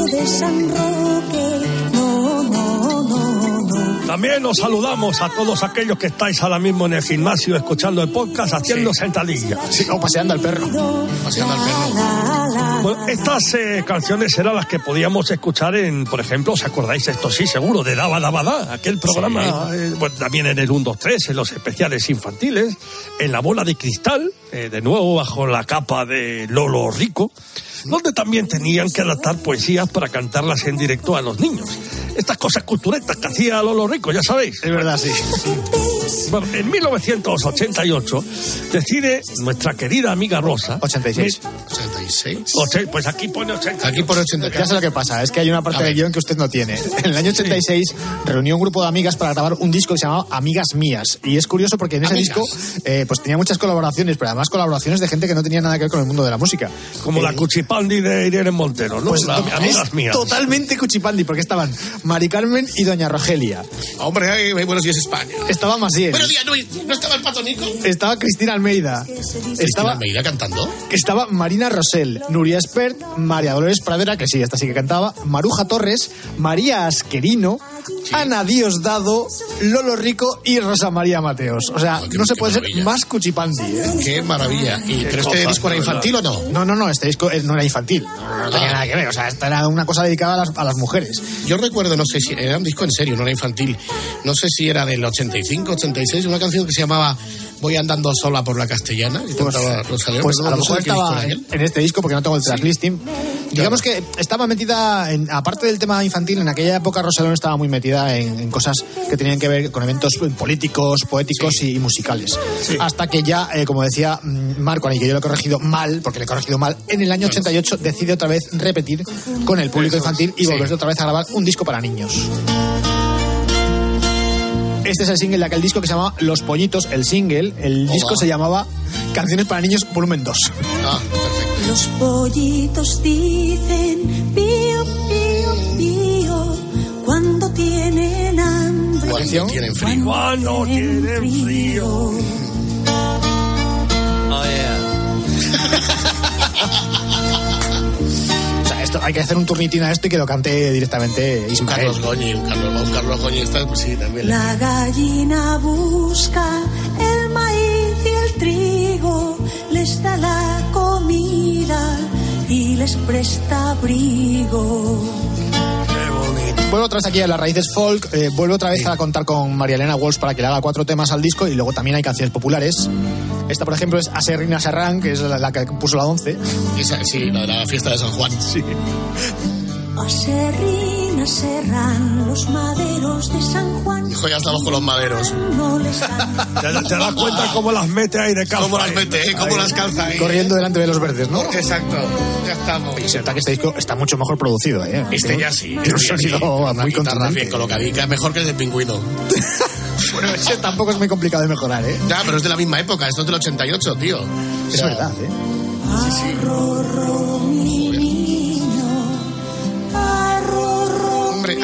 de San Roque. No, no, no, no. También os saludamos a todos aquellos que estáis ahora mismo en el gimnasio escuchando el podcast haciendo sentadillas. Sí, o paseando al perro. Paseando al perro. Bueno, estas eh, canciones eran las que podíamos escuchar en, por ejemplo, ¿os acordáis? Esto sí, seguro, de Daba Daba Da, aquel programa, eh, bueno, también en el 1, 2, 3, en los especiales infantiles, en La Bola de Cristal, eh, de nuevo bajo la capa de Lolo Rico, donde también tenían que adaptar poesías para cantarlas en directo a los niños. estas cosas culturetas que hacía Lolo Rico, ya sabéis. Es verdad, sí. Bueno, en 1988 decide nuestra querida amiga Rosa. 86. 86. Oche- pues aquí pone 80. Aquí por 83. Ya sé lo que pasa, es que hay una parte del guion que usted no tiene. En el año 86 reunió un grupo de amigas para grabar un disco que se llamaba Amigas Mías. Y es curioso porque en ese Amigas. disco eh, pues tenía muchas colaboraciones, pero además colaboraciones de gente que no tenía nada que ver con el mundo de la música. Como Eh, la cuchipandi de Irene Montero, ¿no? Pues La- amigas mías. totalmente cuchipandi, porque estaban Mari Carmen y Doña Rogelia. Hombre, ay, buenos días España. Estaba Masiel. Buenos días, no, ¿no estaba el pato Nico? Estaba Cristina Almeida. Cristina Estaba, Almeida cantando. estaba Marina Nuria Espert, María Dolores Pradera, que sí, esta sí que cantaba, Maruja Torres, María Asquerino, Ana Diosdado, Lolo Rico y Rosa María Mateos. O sea, no se puede ser más cuchipandi, ¿eh? Qué maravilla. Y, ¿Pero este disco era infantil o no? No, no, no, este disco eh, no era infantil. No, no tenía nada que ver. O sea, esta era una cosa dedicada a las, a las mujeres. Yo recuerdo, no sé si era un disco en serio, no era infantil. No sé si era del 85, 86, una canción que se llamaba Voy andando sola por la castellana. Y Pues, Rosalía, pues a lo mejor estaba en, en este disco porque no tengo el traslisting. Digamos que estaba metida, en, aparte del tema infantil, en aquella época Rosalón estaba muy metida en, en cosas que tenían que ver con eventos políticos, poéticos y, y musicales. Hasta que ya, eh, como decía mm, Marco, y que yo lo he corregido mal, porque le he corregido mal, en el año 88 decide otra vez repetir con el público infantil y Sí. volver otra vez a grabar un disco para niños. Este es el single de aquel disco que se llamaba Los Pollitos, el single. El disco se llamaba Canciones para Niños, volumen 2. Ah, perfecto. Los pollitos dicen pío, pío, pío cuando tienen hambre. Cuando tienen frío. Cuando tienen frío. Hay que hacer un turnitín a esto y que lo cante directamente Un Ismael. Carlos Goñi, un Carlos, un Carlos Goñi, está, pues sí, también. La gallina busca el maíz y el trigo, les da la comida y les presta abrigo. Vuelvo otra vez aquí a las raíces folk, eh, vuelvo otra vez a contar con María Elena Walsh para que le haga cuatro temas al disco y luego también hay canciones populares. Esta, por ejemplo, es Aserrina Serrán, que es la, la que puso la 11. Esa, sí, la de la fiesta de San Juan. Sí. Serán los maderos de San Juan. Hijo, ya estamos con los maderos. No les ¿Te, te das cuenta cómo las mete ahí de calza? ¿Cómo las ahí? mete, eh? ¿Cómo las calza ahí? Corriendo delante de los verdes, ¿no? Exacto, ya estamos. Y se nota que este disco está mucho mejor producido, ¿eh? Este ya sí. Tiene un sí. sonido muy contundente. bien colocadica, mejor que el de Pingüino. Bueno, ese tampoco es muy complicado de mejorar, ¿eh? Ya, pero es de la misma época, esto es del 88, tío. O Es sea, verdad, ¿eh? Arrorro, mi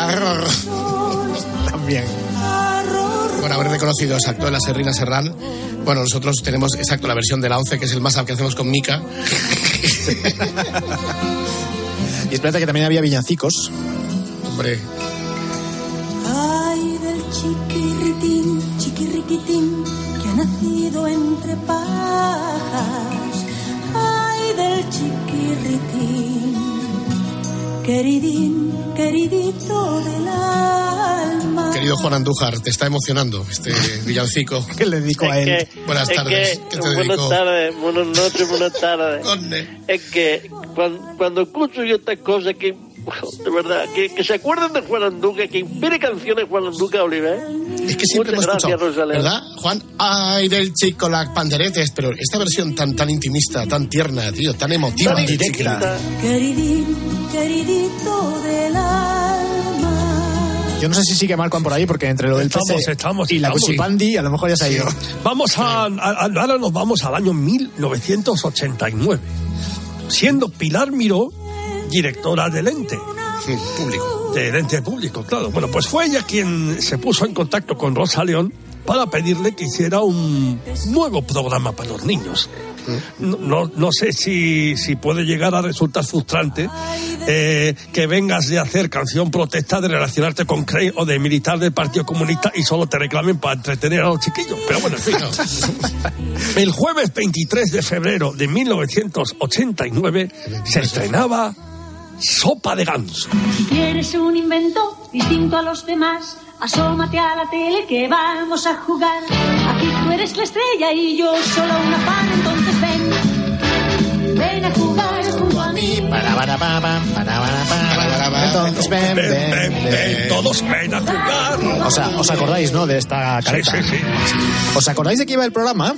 arror. También. Bueno, haber reconocido exacto de la Serrina Serrán. Bueno, nosotros tenemos exacto la versión de la 11, que es el más que hacemos con Mika. Y espérate que también había villancicos. Hombre, Ay del chiquirritín, chiquirriquitín, que ha nacido entre pajas. Ay del chiquirritín, queridín, queridito del alma. querido Juan Andújar, te está emocionando este villancico. que le dedico a él. que, Buenas es tardes, que- ¿qué te buenas dedico? tardes, buenas noches, buenas tardes. Es que cuando, cuando escucho yo estas cosas que, de verdad, que, que se acuerden de Juan Anduca, que inspire canciones Juan Anduca Oliver. Es que siempre Muchas hemos escuchado, gracias, Rosalén. ¿verdad, Juan? Ay, del chico, las panderetes, pero esta versión tan tan intimista, tan tierna, tío, tan emotiva, Tan directa. Queridín, queridito del alma. Yo no sé si sigue Marco por ahí, porque entre lo del Estamos, PC estamos, y la. Cuchipandi, a lo mejor ya se ha ido. Vamos a, a- a- ahora nos vamos al año 1989, siendo Pilar Miró directora del ente. Público. Del ente público, claro. Bueno, pues fue ella quien se puso en contacto con Rosa León para pedirle que hiciera un nuevo programa para los niños. No, no, no sé si, si puede llegar a resultar frustrante eh, que vengas de hacer canción protesta, de relacionarte con Crey o de militar del Partido Comunista y solo te reclamen para entretener a los chiquillos. Pero bueno, en fin. El jueves 23 de febrero de 1989 se estrenaba Sopa de Ganso. Si quieres un invento distinto a los demás, asómate a la tele que vamos a jugar. Aquí tú eres la estrella y yo solo una fan, entonces ven. Ven a jugar junto a mí Para, para, pa, pam, para, para, pa, para, para. Entonces, ven, ven, ven. Todos ven a jugar. O sea, ¿os acordáis, no, de esta careta? Sí, sí, sí. ¿Os acordáis de qué iba el programa?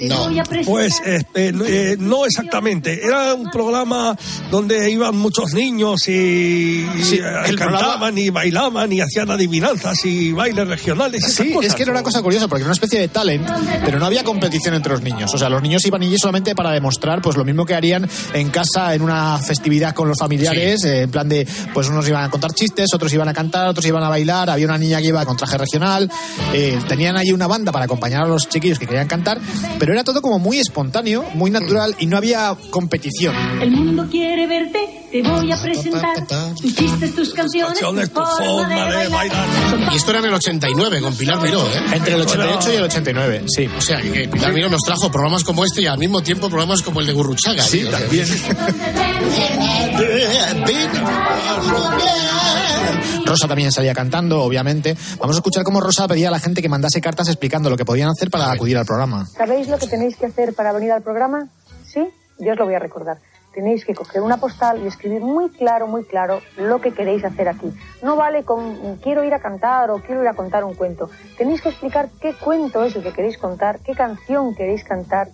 No. Pues eh, eh, no exactamente. Era un programa donde iban muchos niños y, Sí, y, eh, cantaban y bailaban y hacían adivinanzas y bailes regionales. y Sí, cosas. es que era una cosa curiosa, porque era una especie de talent, pero no había competición entre los niños. O sea, los niños iban allí solamente para demostrar pues lo mismo que harían en casa en una festividad con los familiares, eh, en plan de, pues unos iban a contar chistes, otros iban a cantar, otros iban a bailar, había una niña que iba con traje regional, eh, tenían allí una banda para acompañar a los chiquillos que querían cantar, pero era todo como muy espontáneo, muy natural y no había competición. El mundo quiere verte, te voy a presentar tus chistes, tus canciones, tu forma de bailar. Y esto era en el 89 con Pilar Miró, ¿eh? Entre el 88 y el 89, sí. O sea, que Pilar Miró nos trajo programas como este y al mismo tiempo programas como el de Gurruchaga. Sí, tío. también. Rosa también salía cantando, obviamente. Vamos a escuchar cómo Rosa pedía a la gente que mandase cartas explicando lo que podían hacer para acudir al programa. ¿Sabéis lo que tenéis que hacer para venir al programa? ¿Sí? Yo os lo voy a recordar. Tenéis que coger una postal y escribir muy claro, muy claro lo que queréis hacer aquí. No vale con quiero ir a cantar o quiero ir a contar un cuento. Tenéis que explicar qué cuento es el que queréis contar, qué canción queréis cantar,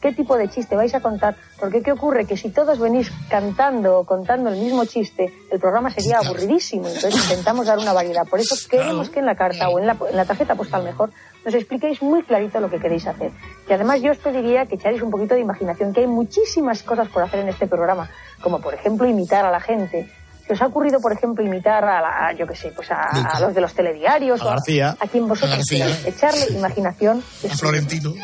qué tipo de chiste vais a contar. Porque ¿qué ocurre? Que si todos venís cantando o contando el mismo chiste, el programa sería aburridísimo. Entonces intentamos dar una variedad. Por eso queremos que en la carta o en la, en la tarjeta postal mejor nos expliquéis muy clarito lo que queréis hacer. Y además yo os pediría que echarais un poquito de imaginación, que hay muchísimas cosas por hacer en este programa, como por ejemplo imitar a la gente. ¿Se os ha ocurrido, por ejemplo, imitar a, la, a, yo qué sé, pues a, a los de los telediarios? A o García. A, quien vosotros A García. queráis. Echarle imaginación. A Florentino.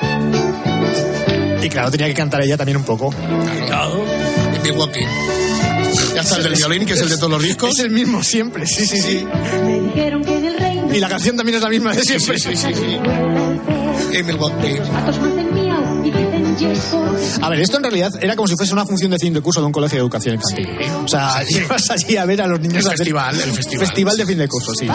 Y claro, tenía que cantar ella también un poco. En Milwaukee. Ya está el del violín, que es el de todos los discos. Es el mismo siempre, sí, sí, sí. Me dijeron que en el reino Y la canción también es la misma de Sí, siempre. sí, sí, sí. Dicen yes. A ver, esto en realidad era como si fuese una función de fin de curso de un colegio de educación infantil. O sea, ibas allí a ver a los niños El hacer- festival, el festival. Festival de fin de curso, sí.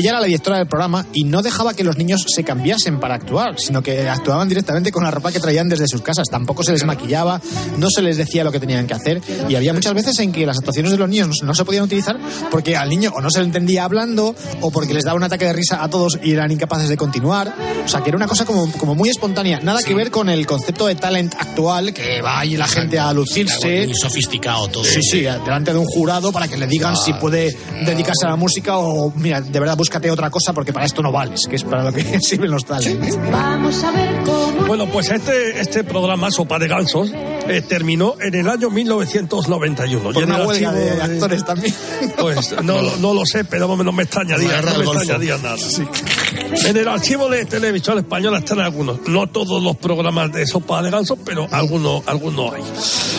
Ella era la directora del programa y no dejaba que los niños se cambiasen para actuar, sino que actuaban directamente con la ropa que traían desde sus casas. Tampoco se les maquillaba, no se les decía lo que tenían que hacer. Y había muchas veces en que las actuaciones de los niños no, se podían utilizar porque al niño o no se le entendía hablando o porque les daba un ataque de risa a todos y eran incapaces de continuar. O sea, que era una cosa como, como muy espontánea. Nada que ver con el concepto de talent actual, que va ahí la gente a lucirse. Muy sofisticado todo. Sí, sí, delante de un jurado para que le digan si puede dedicarse a la música o, mira, de verdad búscate otra cosa porque para esto no vales, que es para lo que sirven los talents. Vamos a ver cómo Bueno, pues este, este programa, Sopa de Gansos, eh, terminó en el año 1991. Por una el huelga archivo de actores también. Pues no, lo- no lo sé, pero no me extrañaría, no me extrañaría nada. En el archivo de televisión española están algunos, no todos los programas de sopa de ganso, pero algunos, algunos hay.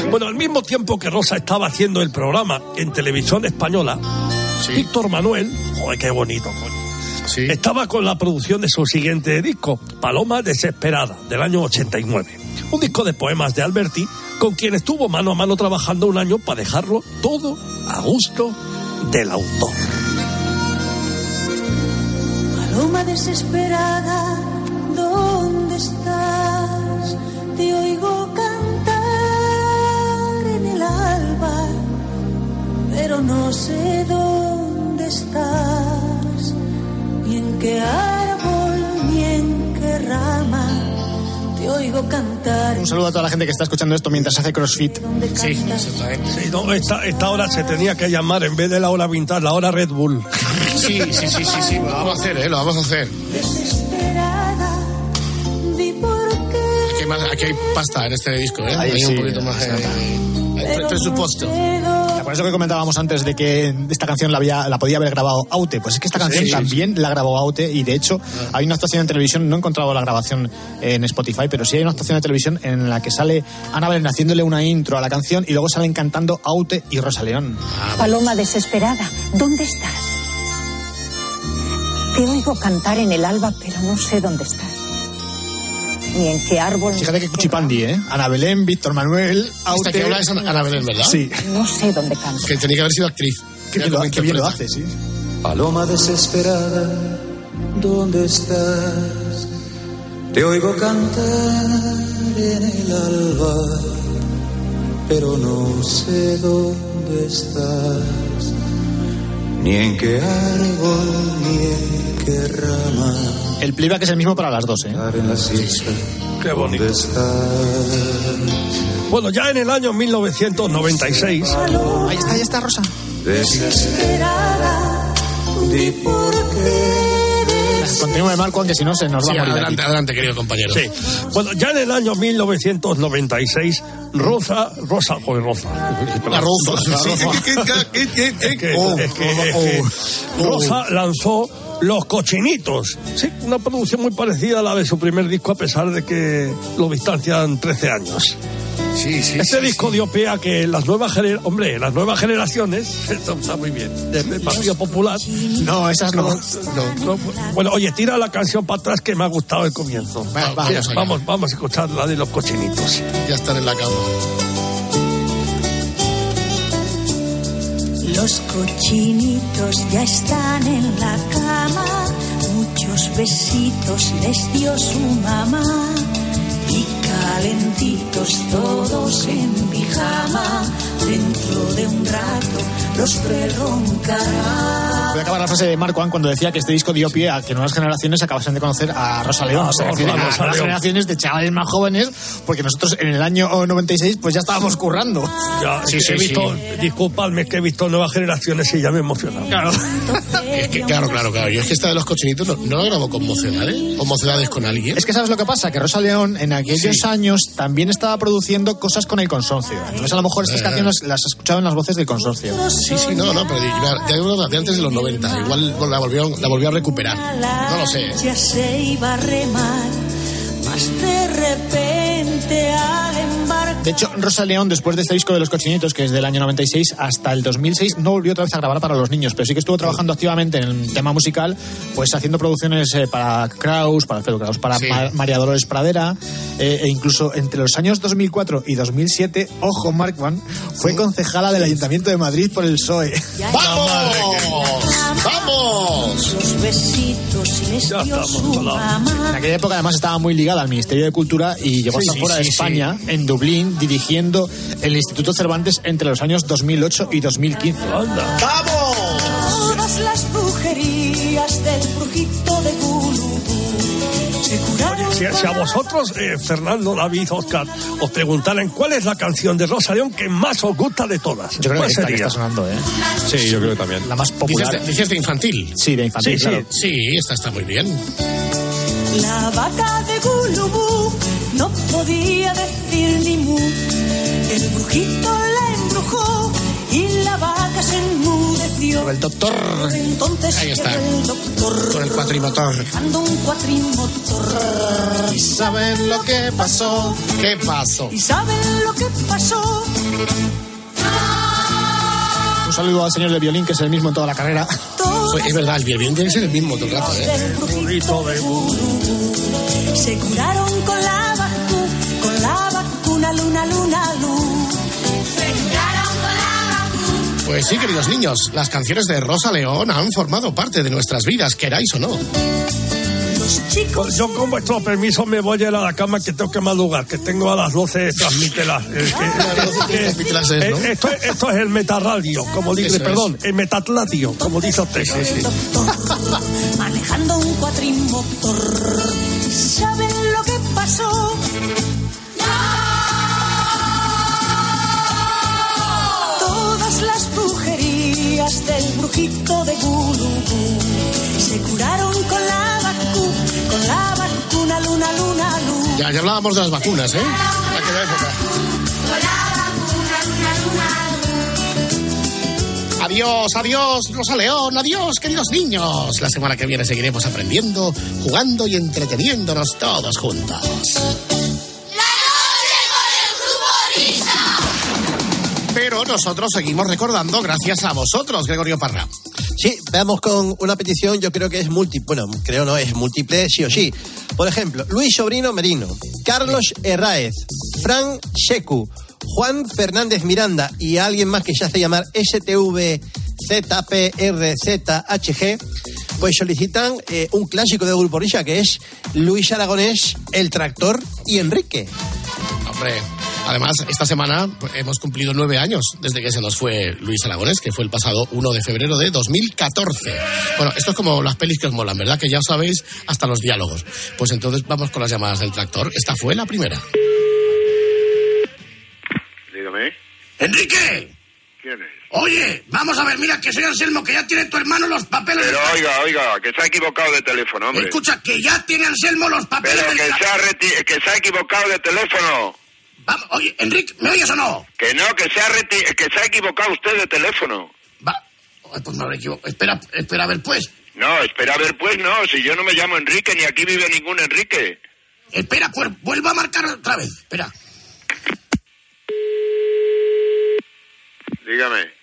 Bueno, al mismo tiempo que Rosa estaba haciendo el programa en televisión española, Víctor Manuel, joder, qué bonito, coño. Estaba con la producción de su siguiente disco, Paloma Desesperada, del año 89. Un disco de poemas de Alberti, con quien estuvo mano a mano trabajando un año para dejarlo todo a gusto del autor. Paloma desesperada, ¿dónde estás? Te oigo cantar en el alba, pero no sé dónde estás, ni en qué árbol, ni en qué rama. Te oigo cantar. Un saludo a toda la gente que está escuchando esto mientras hace CrossFit. Sí, Sí, no, esta, esta hora se tenía que llamar, en vez de la hora vintage, la hora Red Bull. Sí, sí, sí, sí, sí, lo vamos a hacer, ¿eh? Lo vamos a hacer. Desesperada, di por qué. Aquí hay, hay pasta en este disco, ¿eh? Ahí hay sí, un poquito más se de nota. Por eso que comentábamos antes de que esta canción la, había, la podía haber grabado Aute. Pues es que esta canción sí, también la grabó Aute y de hecho hay una actuación en televisión, no he encontrado la grabación en Spotify, pero sí hay una actuación de televisión en la que sale Ana Belén haciéndole una intro a la canción y luego salen cantando Aute y Rosa León. Paloma desesperada, ¿dónde estás? Te oigo cantar en el alba, pero no sé dónde estás. Ni en qué árbol. Fíjate que cuchipandi, ¿eh? Ana Belén, Víctor Manuel, Aute... Esta que habla es Ana Belén, ¿verdad? Sí. No sé dónde cantas. Que tenía que haber sido actriz. Qué bien, lo, qué bien lo hace, sí. Paloma desesperada, ¿dónde estás? Te oigo cantar en el alba, pero no sé dónde estás, ni en qué árbol, ni en. El playback es el mismo para las dos, ¿eh? En la siesta, Qué bonito. Bueno, ya en el año 1996, Ahí está, ahí está Rosa. Desesperada, di por qué. Continúe Marco, que si no se nos va Sí, a morir. adelante, aquí. adelante, querido compañero. sí. Bueno, ya en el año 1996, Rosa, Rosa, joder, Rosa. La Rosa. La Sí, Rosa. ¿qué- qué- qué- qué- qué- Es que- oh, es que- es oh, que oh. Rosa lanzó Los Cochinitos. Sí, una producción muy parecida a la de su primer disco, a pesar de que lo distancian 13 años. Sí, sí. Este sí, disco dio pie a que las nuevas gener- hombre, las nuevas generaciones, esto está muy bien, desde el Partido Popular. No, esas no. no, bueno, oye, tira la canción para atrás que me ha gustado el comienzo. Va, vamos Sí, allá. vamos, vamos a escuchar la de los cochinitos. Ya están en la cama. Los cochinitos ya están en la cama, muchos besitos les dio su mamá calentitos todos en pijama, dentro de un rato los tres. Voy a acabar la frase de Marco An cuando decía que este disco dio pie a que nuevas generaciones acabasen de conocer a Rosa León. Ah, o sea, que a nuevas generaciones de chavales más jóvenes, porque nosotros en el año 96 pues ya estábamos currando. Ya, Sí, sí, he visto, disculpadme, que he visto nuevas generaciones y ya me he emocionado. Claro. Es que, claro, claro, claro. Yo es que esta de los cochinitos no, no la grabó con mocedades. O mocedades con alguien. Es que sabes lo que pasa, que Rosa León en aquellos Sí. años también estaba produciendo cosas con el consorcio. Entonces a lo mejor estas Eh. canciones las has escuchado en las voces del consorcio. Sí, sí, no, no, pero de, de- de antes de los 90. Igual la volvió, la volvió a recuperar. No lo sé. Ya se iba a remar, más de repente al embarcar. De hecho, Rosa León, después de este disco de Los Cochinitos, que es del año 96, hasta el 2006 no volvió otra vez a grabar para los niños, pero sí que estuvo trabajando activamente en el tema musical, pues haciendo producciones eh, para Kraus, para Alfredo Kraus, para Sí. Ma- María Dolores Pradera, eh, e incluso entre los años 2004 y 2007, ojo, Markman, fue concejala del Ayuntamiento de Madrid por el PSOE. ¡Vamos! ¡Vamos! Los besitos. En aquella época además estaba muy ligada al Ministerio de Cultura y llegó Sí, hasta sí, fuera de sí, España, en Dublín, dirigiendo el Instituto Cervantes entre los años 2008 y 2015. Anda. ¡Vamos! Todas las brujerías del brujito de curaron. Si, si a vosotros, eh, Fernando, David, Oscar, os preguntaran cuál es la canción de Rosa León que más os gusta de todas, Yo creo que ¿cuál esta que sería? está sonando, ¿eh? Sí, yo creo que también. La más Dices popular. de, dices de infantil. Sí, de infantil, Sí. Sí, esta está muy bien. La vaca de Gulubú no podía decir ni mu. El brujito la embrujó y la vaca se enmudeció. El doctor. Entonces Ahí está. llegó el doctor Con el cuatrimotor. dejando un cuatrimotor. ¿Y saben lo que pasó? ¿Qué pasó? ¿Y saben lo que pasó? Un saludo al señor de violín, que es el mismo en toda la carrera. Pues es verdad, el violín tiene que ser el mismo todo el rato, ¿eh? se curaron con la vacuna, con la vacuna luna luna. Pues sí, queridos niños, las canciones de Rosa León han formado parte de nuestras vidas, queráis o no. Los chicos Pues yo con vuestro permiso me voy a ir a la cama que tengo que madrugar, que tengo a las 12 transmítelas. Eh, que- las 12 que- transmítelas es, ¿no? eh, esto, esto es el metarradio, como dice, Eso es. perdón, el metatladio, como dice usted. manejando un cuatrimotor. ¿Y saben lo que pasó? De Gulubú se curaron con la vacuna, con la vacuna luna luna luna. Ya, ya hablábamos de las vacunas, ¿eh? En aquella época. Adiós, adiós, Rosa León, adiós, queridos niños. La semana que viene seguiremos aprendiendo, jugando y entreteniéndonos todos juntos. Pero nosotros seguimos recordando gracias a vosotros, Gregorio Parra. Sí, veamos con una petición, yo creo que es múltiple, bueno, creo no, es múltiple sí o sí. Por ejemplo, Luis Sobrino Merino, Carlos Herráez, Fran Sheku, Juan Fernández Miranda y alguien más que se hace llamar STVZPRZHG, pues solicitan eh, un clásico de Grupo Risa que es Luis Aragonés, El Tractor y Enrique. Hombre, además, esta semana hemos cumplido nueve años desde que se nos fue Luis Aragonés, que fue el pasado 1 de febrero de 2014. Bueno, esto es como las pelis que os molan, ¿verdad? Que ya sabéis hasta los diálogos. Pues entonces vamos con las llamadas del tractor. Esta fue la primera. Dígame. ¡Enrique! ¿Quién es? Oye, vamos a ver, mira, que soy Anselmo, que ya tiene tu hermano los papeles Pero del... oiga, oiga, que se ha equivocado de teléfono, hombre. Escucha, que ya tiene Anselmo los papeles Pero del... que tra- se, ha reti- que se ha equivocado de teléfono. Vamos, oye, Enrique, ¿me oyes o no? Que no, que se ha, reti- que se ha equivocado usted de teléfono. Ay, pues me habré equivocado. Espera, espera, a ver, pues. No, espera a ver, pues no, si yo no me llamo Enrique, ni aquí vive ningún Enrique. Espera, pues vuelva a marcar otra vez. Espera. Dígame.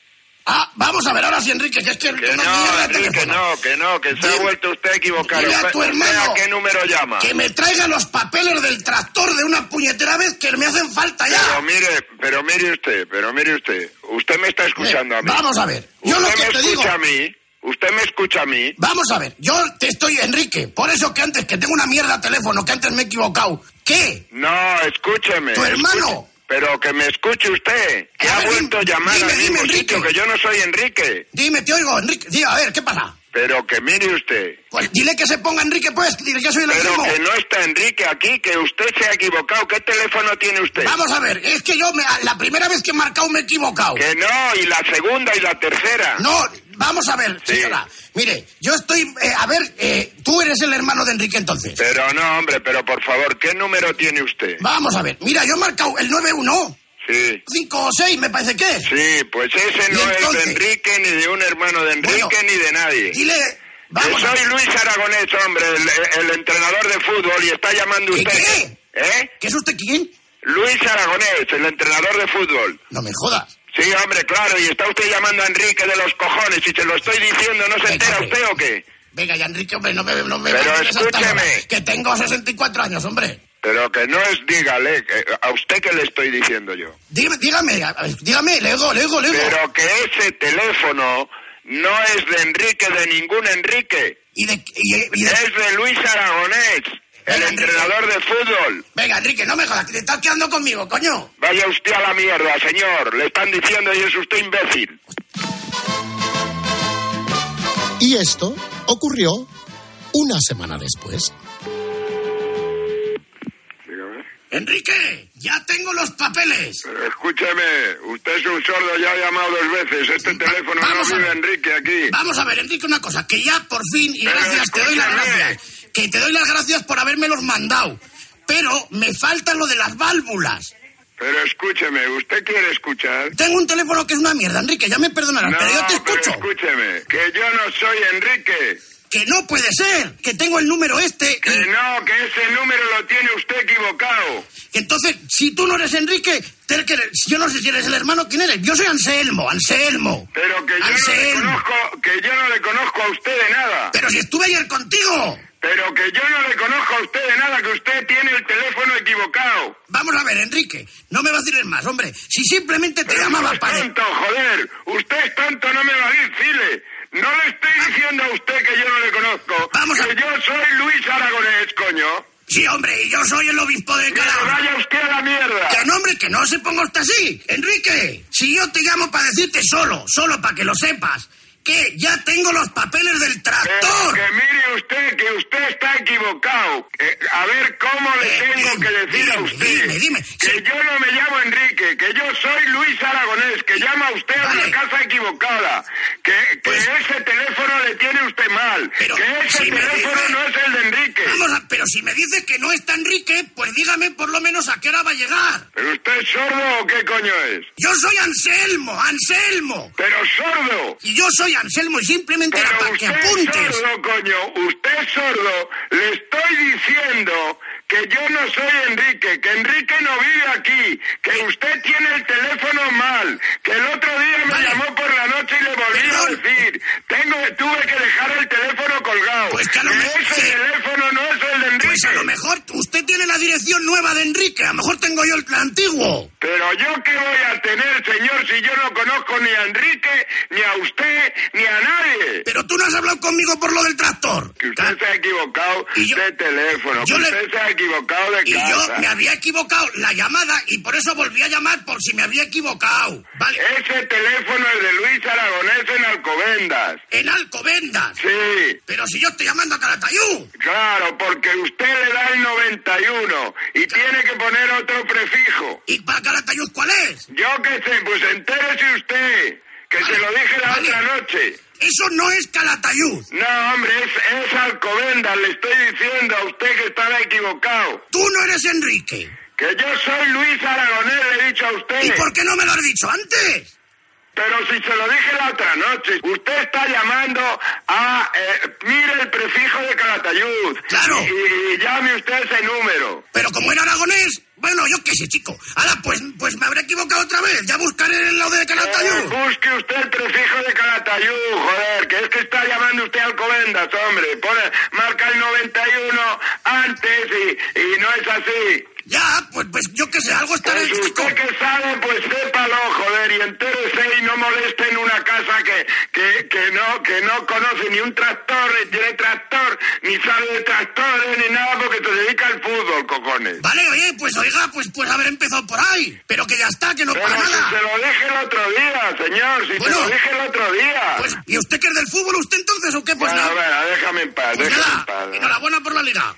Ah, vamos a ver ahora sí, Enrique, que es que... Que no, Enrique, no, que no, que se ha vuelto usted dile a ¿Usted- tu hermano ¿A qué número llama? Que me traiga los papeles del tractor de una puñetera vez que me hacen falta ya. Pero mire, pero mire usted, pero mire usted. Usted me está escuchando a mí. Vamos a ver. Yo usted lo que me te escucha digo- a mí. Usted me escucha a mí. Vamos a ver, yo te estoy, Enrique, por eso que antes que tengo una mierda de teléfono, que antes me he equivocado. ¿Qué? No, escúcheme. Tu hermano. Pero que me escuche usted, que A ha ver, vuelto a dime, llamar dime, al mismo Enrique. sitio, que yo no soy Enrique. Dime, te oigo, Enrique. Diga, a ver, ¿qué pasa? Pero que mire usted. Pues dile que se ponga Enrique, pues, dile que soy el Pero que no está Enrique aquí, que usted se ha equivocado. ¿Qué teléfono tiene usted? Vamos a ver, es que yo me- la primera vez que he marcado me he equivocado. Que no, y la segunda y la tercera. No, vamos a ver, Sí. señora. Mire, yo estoy. eh, a ver, eh, tú eres el hermano de Enrique entonces. Pero no, hombre, pero por favor, ¿qué número tiene usted? Vamos a ver, mira, yo he marcado el 91, Sí. 5 o 6, me parece que es. Sí, pues ese no entonces- es de Enrique, ni de un hermano de Enrique, Bueno, ni de nadie. Dile. Vamos Yo a soy Luis Aragonés, hombre, el, el entrenador de fútbol, y está llamando ¿Qué, usted. qué? ¿Eh? ¿Qué es usted quién? Luis Aragonés, el entrenador de fútbol. No me jodas. Sí, hombre, claro, y está usted llamando a Enrique de los cojones, y se lo estoy diciendo, ¿no se entera usted o qué? Venga, ya, Enrique, hombre, no me. No me Pero me- escúcheme. Que tengo 64 años, hombre. Pero que no es, dígale, que- a usted que le estoy diciendo yo. Dígame, dígame, dígame, le oigo, le oigo, le oigo. Pero que ese teléfono no es de Enrique, de ningún Enrique. ¿Y de, y, y de- Es de Luis Aragonés, el Venga, Enrique. entrenador de fútbol. Venga, Enrique, no me jodas, que te estás quedando conmigo, coño. Vaya usted a la mierda, señor. Le están diciendo y es usted imbécil. Y esto ocurrió una semana después. Dígame. Enrique, ya tengo los papeles. Pero escúcheme, usted es un sordo, ya ha llamado dos veces. Este teléfono no a vive. Enrique aquí. Vamos a ver, Enrique, una cosa, que ya por fin, y Pero gracias, te doy las gracias. Que te doy las gracias por habérmelos mandado. Pero me falta lo de las válvulas. Pero escúcheme, ¿usted quiere escuchar? Tengo un teléfono que es una mierda, Enrique, ya me perdonarás, No, pero yo te pero escucho. escúcheme, que yo no soy Enrique. Que no puede ser, que tengo el número este. Que no, que ese número lo tiene usted equivocado. Entonces, si tú no eres Enrique, yo no sé si eres el hermano, ¿quién eres? Yo soy Anselmo, Anselmo. Pero que yo, no le Anselmo. conozco, que yo no le conozco a usted de nada. Pero si estuve ayer contigo. Pero que yo no le conozco a usted de nada, que usted tiene el teléfono equivocado. Vamos a ver, Enrique, no me vaciles más, hombre. Si simplemente te Pero llamaba usted es para... tonto, joder. Usted es tonto, no me va a decirle. No le estoy diciendo a usted que yo no le conozco. Vamos a- Que yo soy Luis Aragonés, coño. Sí, hombre, y yo soy el obispo de Calahorra. vaya usted a la mierda. Que no, hombre, que no se ponga usted así. Enrique, si yo te llamo para decirte solo, solo para que lo sepas, que ya tengo los papeles del tractor. que mire usted que usted está equivocado. Eh, a ver cómo le Eh, tengo dime, que decir a dime, usted. dime, dime. Que Sí. yo no me llamo Enrique, que yo soy Luis Aragonés, que llama usted a Vale. una casa equivocada. Que, que Pues- ese teléfono le tiene usted mal. Pero que ese si teléfono dice- no es el de Enrique. Vamos a, pero si me dices que no está Enrique, pues dígame por lo menos a qué hora va a llegar. ¿Pero usted es sordo o qué coño es? Yo soy Anselmo, Anselmo. Pero sordo. Y yo soy Anselmo simplemente era Pero para que usted es apuntes. sordo, coño. Usted sordo. Le estoy diciendo que yo no soy Enrique, que Enrique no vive aquí, que usted tiene el teléfono mal, que el otro día me Vale. llamó por la noche y le volví a decir, tengo, tuve que dejar el teléfono colgado. Pues que a lo mejor- ese teléfono no es el de Enrique. Pues a lo mejor usted tiene la dirección nueva de Enrique, a lo mejor tengo yo el antiguo. Pero yo qué voy a tener, señor, si yo no conozco ni a Enrique, ni a usted, ni a nadie. Pero tú no has hablado conmigo por lo del tractor. Que usted se ha equivocado de teléfono, yo que le- usted se ha equivocado de Y yo me había equivocado la llamada y por eso volví a llamar por si me había equivocado. Vale. Ese teléfono es de Luis Aragonés en Alcobendas. ¿En Alcobendas? Sí. Pero si yo estoy llamando a Calatayud. Claro, porque usted le da el 91 y tiene que poner otro prefijo. ¿Y para Calatayud cuál es? Yo qué sé, pues entérese usted, que se lo dije la otra noche. Eso no es Calatayud. No, hombre, es, es Alcobendas, le estoy diciendo a usted que estaba equivocado. Tú no eres Enrique. Que yo soy Luis Aragonés, le he dicho a usted. ¿Y por qué no me lo has dicho antes? Pero si se lo dije la otra noche, usted está llamando a... eh, mire el prefijo de Calatayud. Claro. Y, y llame usted ese número. Pero como era aragonés, bueno, yo qué sé, chico. Ahora, pues, pues me habré equivocado otra vez. Ya buscaré lo de Calatayud. Eh, busque usted el prefijo de Calatayud, joder, que es que está llamando usted a Alcobendas, hombre. Pone, marca el 91 antes y, y no es así. Ya, pues, pues yo qué sé, algo estaré, Pues chico. usted que sabe, pues sépalo, joder, y entérese y no moleste en una casa que, que, que no, que no conoce ni un tractor, ni tiene tractor, ni sabe de tractores, ni nada, porque se dedica al fútbol, cojones. Vale, oye, pues oiga, pues, pues haber empezado por ahí. Pero que ya está, que no Pero pasa si nada. se lo dije el otro día, señor, si Bueno. se lo dije el otro día. Pues, ¿y usted que es del fútbol, usted entonces o qué? Pues bueno, nada. bueno, déjame en paz, Pues déjame nada, en paz. enhorabuena por la liga.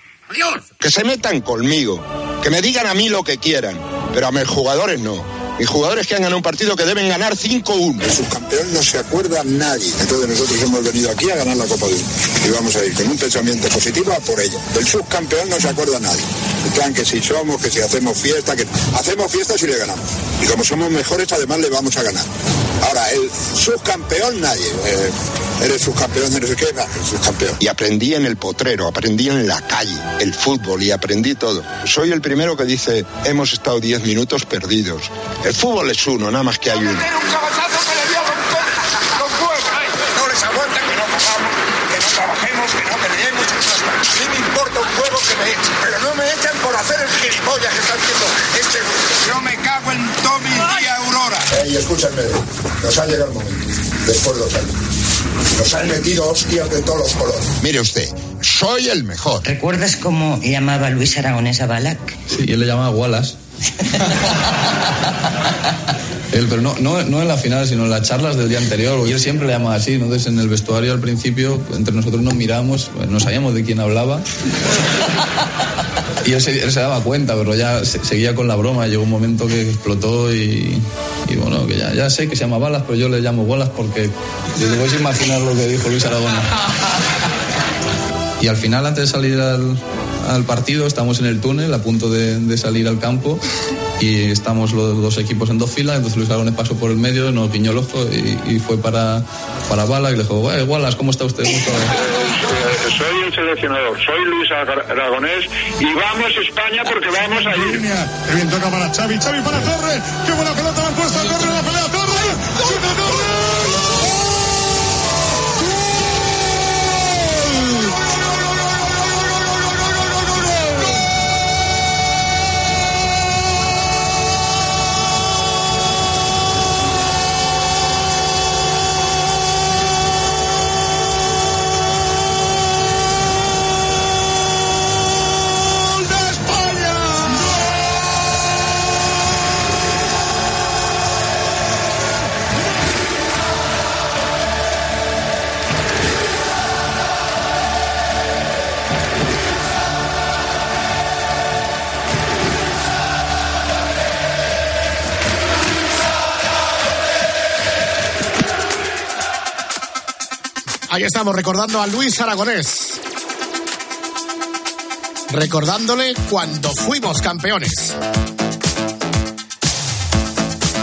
Que se metan conmigo, que me digan a mí lo que quieran, pero a mis jugadores no. Mis jugadores que han ganado un partido que deben ganar 5-1. El subcampeón no se acuerda nadie. Entonces nosotros hemos venido aquí a ganar la Copa del Mundo. Y vamos a ir con un pensamiento positivo a por ella. Del subcampeón no se acuerda nadie. Plan que si somos, que si hacemos fiesta, que hacemos fiesta si le ganamos. Y como somos mejores, además le vamos a ganar. Ahora, el subcampeón nadie. Eh, eres subcampeón de no sé qué, el subcampeón. Y aprendí en el potrero, aprendí en la calle, el fútbol y aprendí todo. Soy el primero que dice, hemos estado 10 minutos perdidos. El fútbol es uno, nada más que hay uno. No les aguantan que no comamos, que no trabajemos, que no peleemos. A mí me importa un juego que me echen, pero no me echan por hacer el gilipollas que está haciendo este. Yo me cago en Tommy y Aurora. Ey, escúchame, nos ha llegado el momento, después de los años. Nos han metido hostias de todos los colores. Mire usted, soy el mejor. ¿Recuerdas cómo llamaba Luis Aragonés a Balak? Sí, él le llamaba Wallace. Él, pero no, no, no en la final, sino en las charlas del día anterior, porque él siempre le llamaba así. Entonces, en el vestuario al principio, entre nosotros nos miramos, no sabíamos de quién hablaba. Y él se, daba cuenta, pero ya se- seguía con la broma. Llegó un momento que explotó y, y bueno, que ya, ya sé que se llama Balas, pero yo le llamo Bolas porque te puedes imaginar lo que dijo Luis Aragona. Y al final, antes de salir al, al partido, estamos en el túnel a punto de, de salir al campo y estamos los dos equipos en dos filas. Entonces Luis Aragonés pasó por el medio, nos guiñó el ojo y, y fue para, para Bala y le dijo, "Eh, Wallace, ¿cómo está usted? ¿Cómo está?". Soy el seleccionador, soy Luis Ara- Aragonés y vamos España porque vamos a ir. Qué bien toca para Xavi, Xavi para Torre. Qué buena pelota mal puesta, Torre, la pelea, Torre. Ahí estamos recordando a Luis Aragonés. Recordándole cuando fuimos campeones.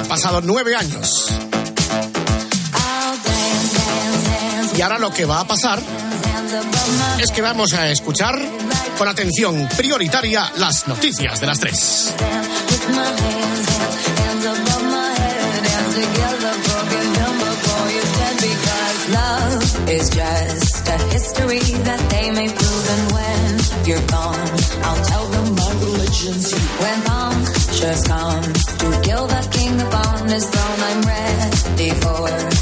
Pasados nueve años. Y ahora lo que va a pasar es que vamos a escuchar con atención prioritaria las noticias de las tres. is just a history that they may prove. And when you're gone, I'll tell them my religion's you. When just come to kill the king upon his throne, I'm ready for.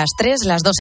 las 3, las 2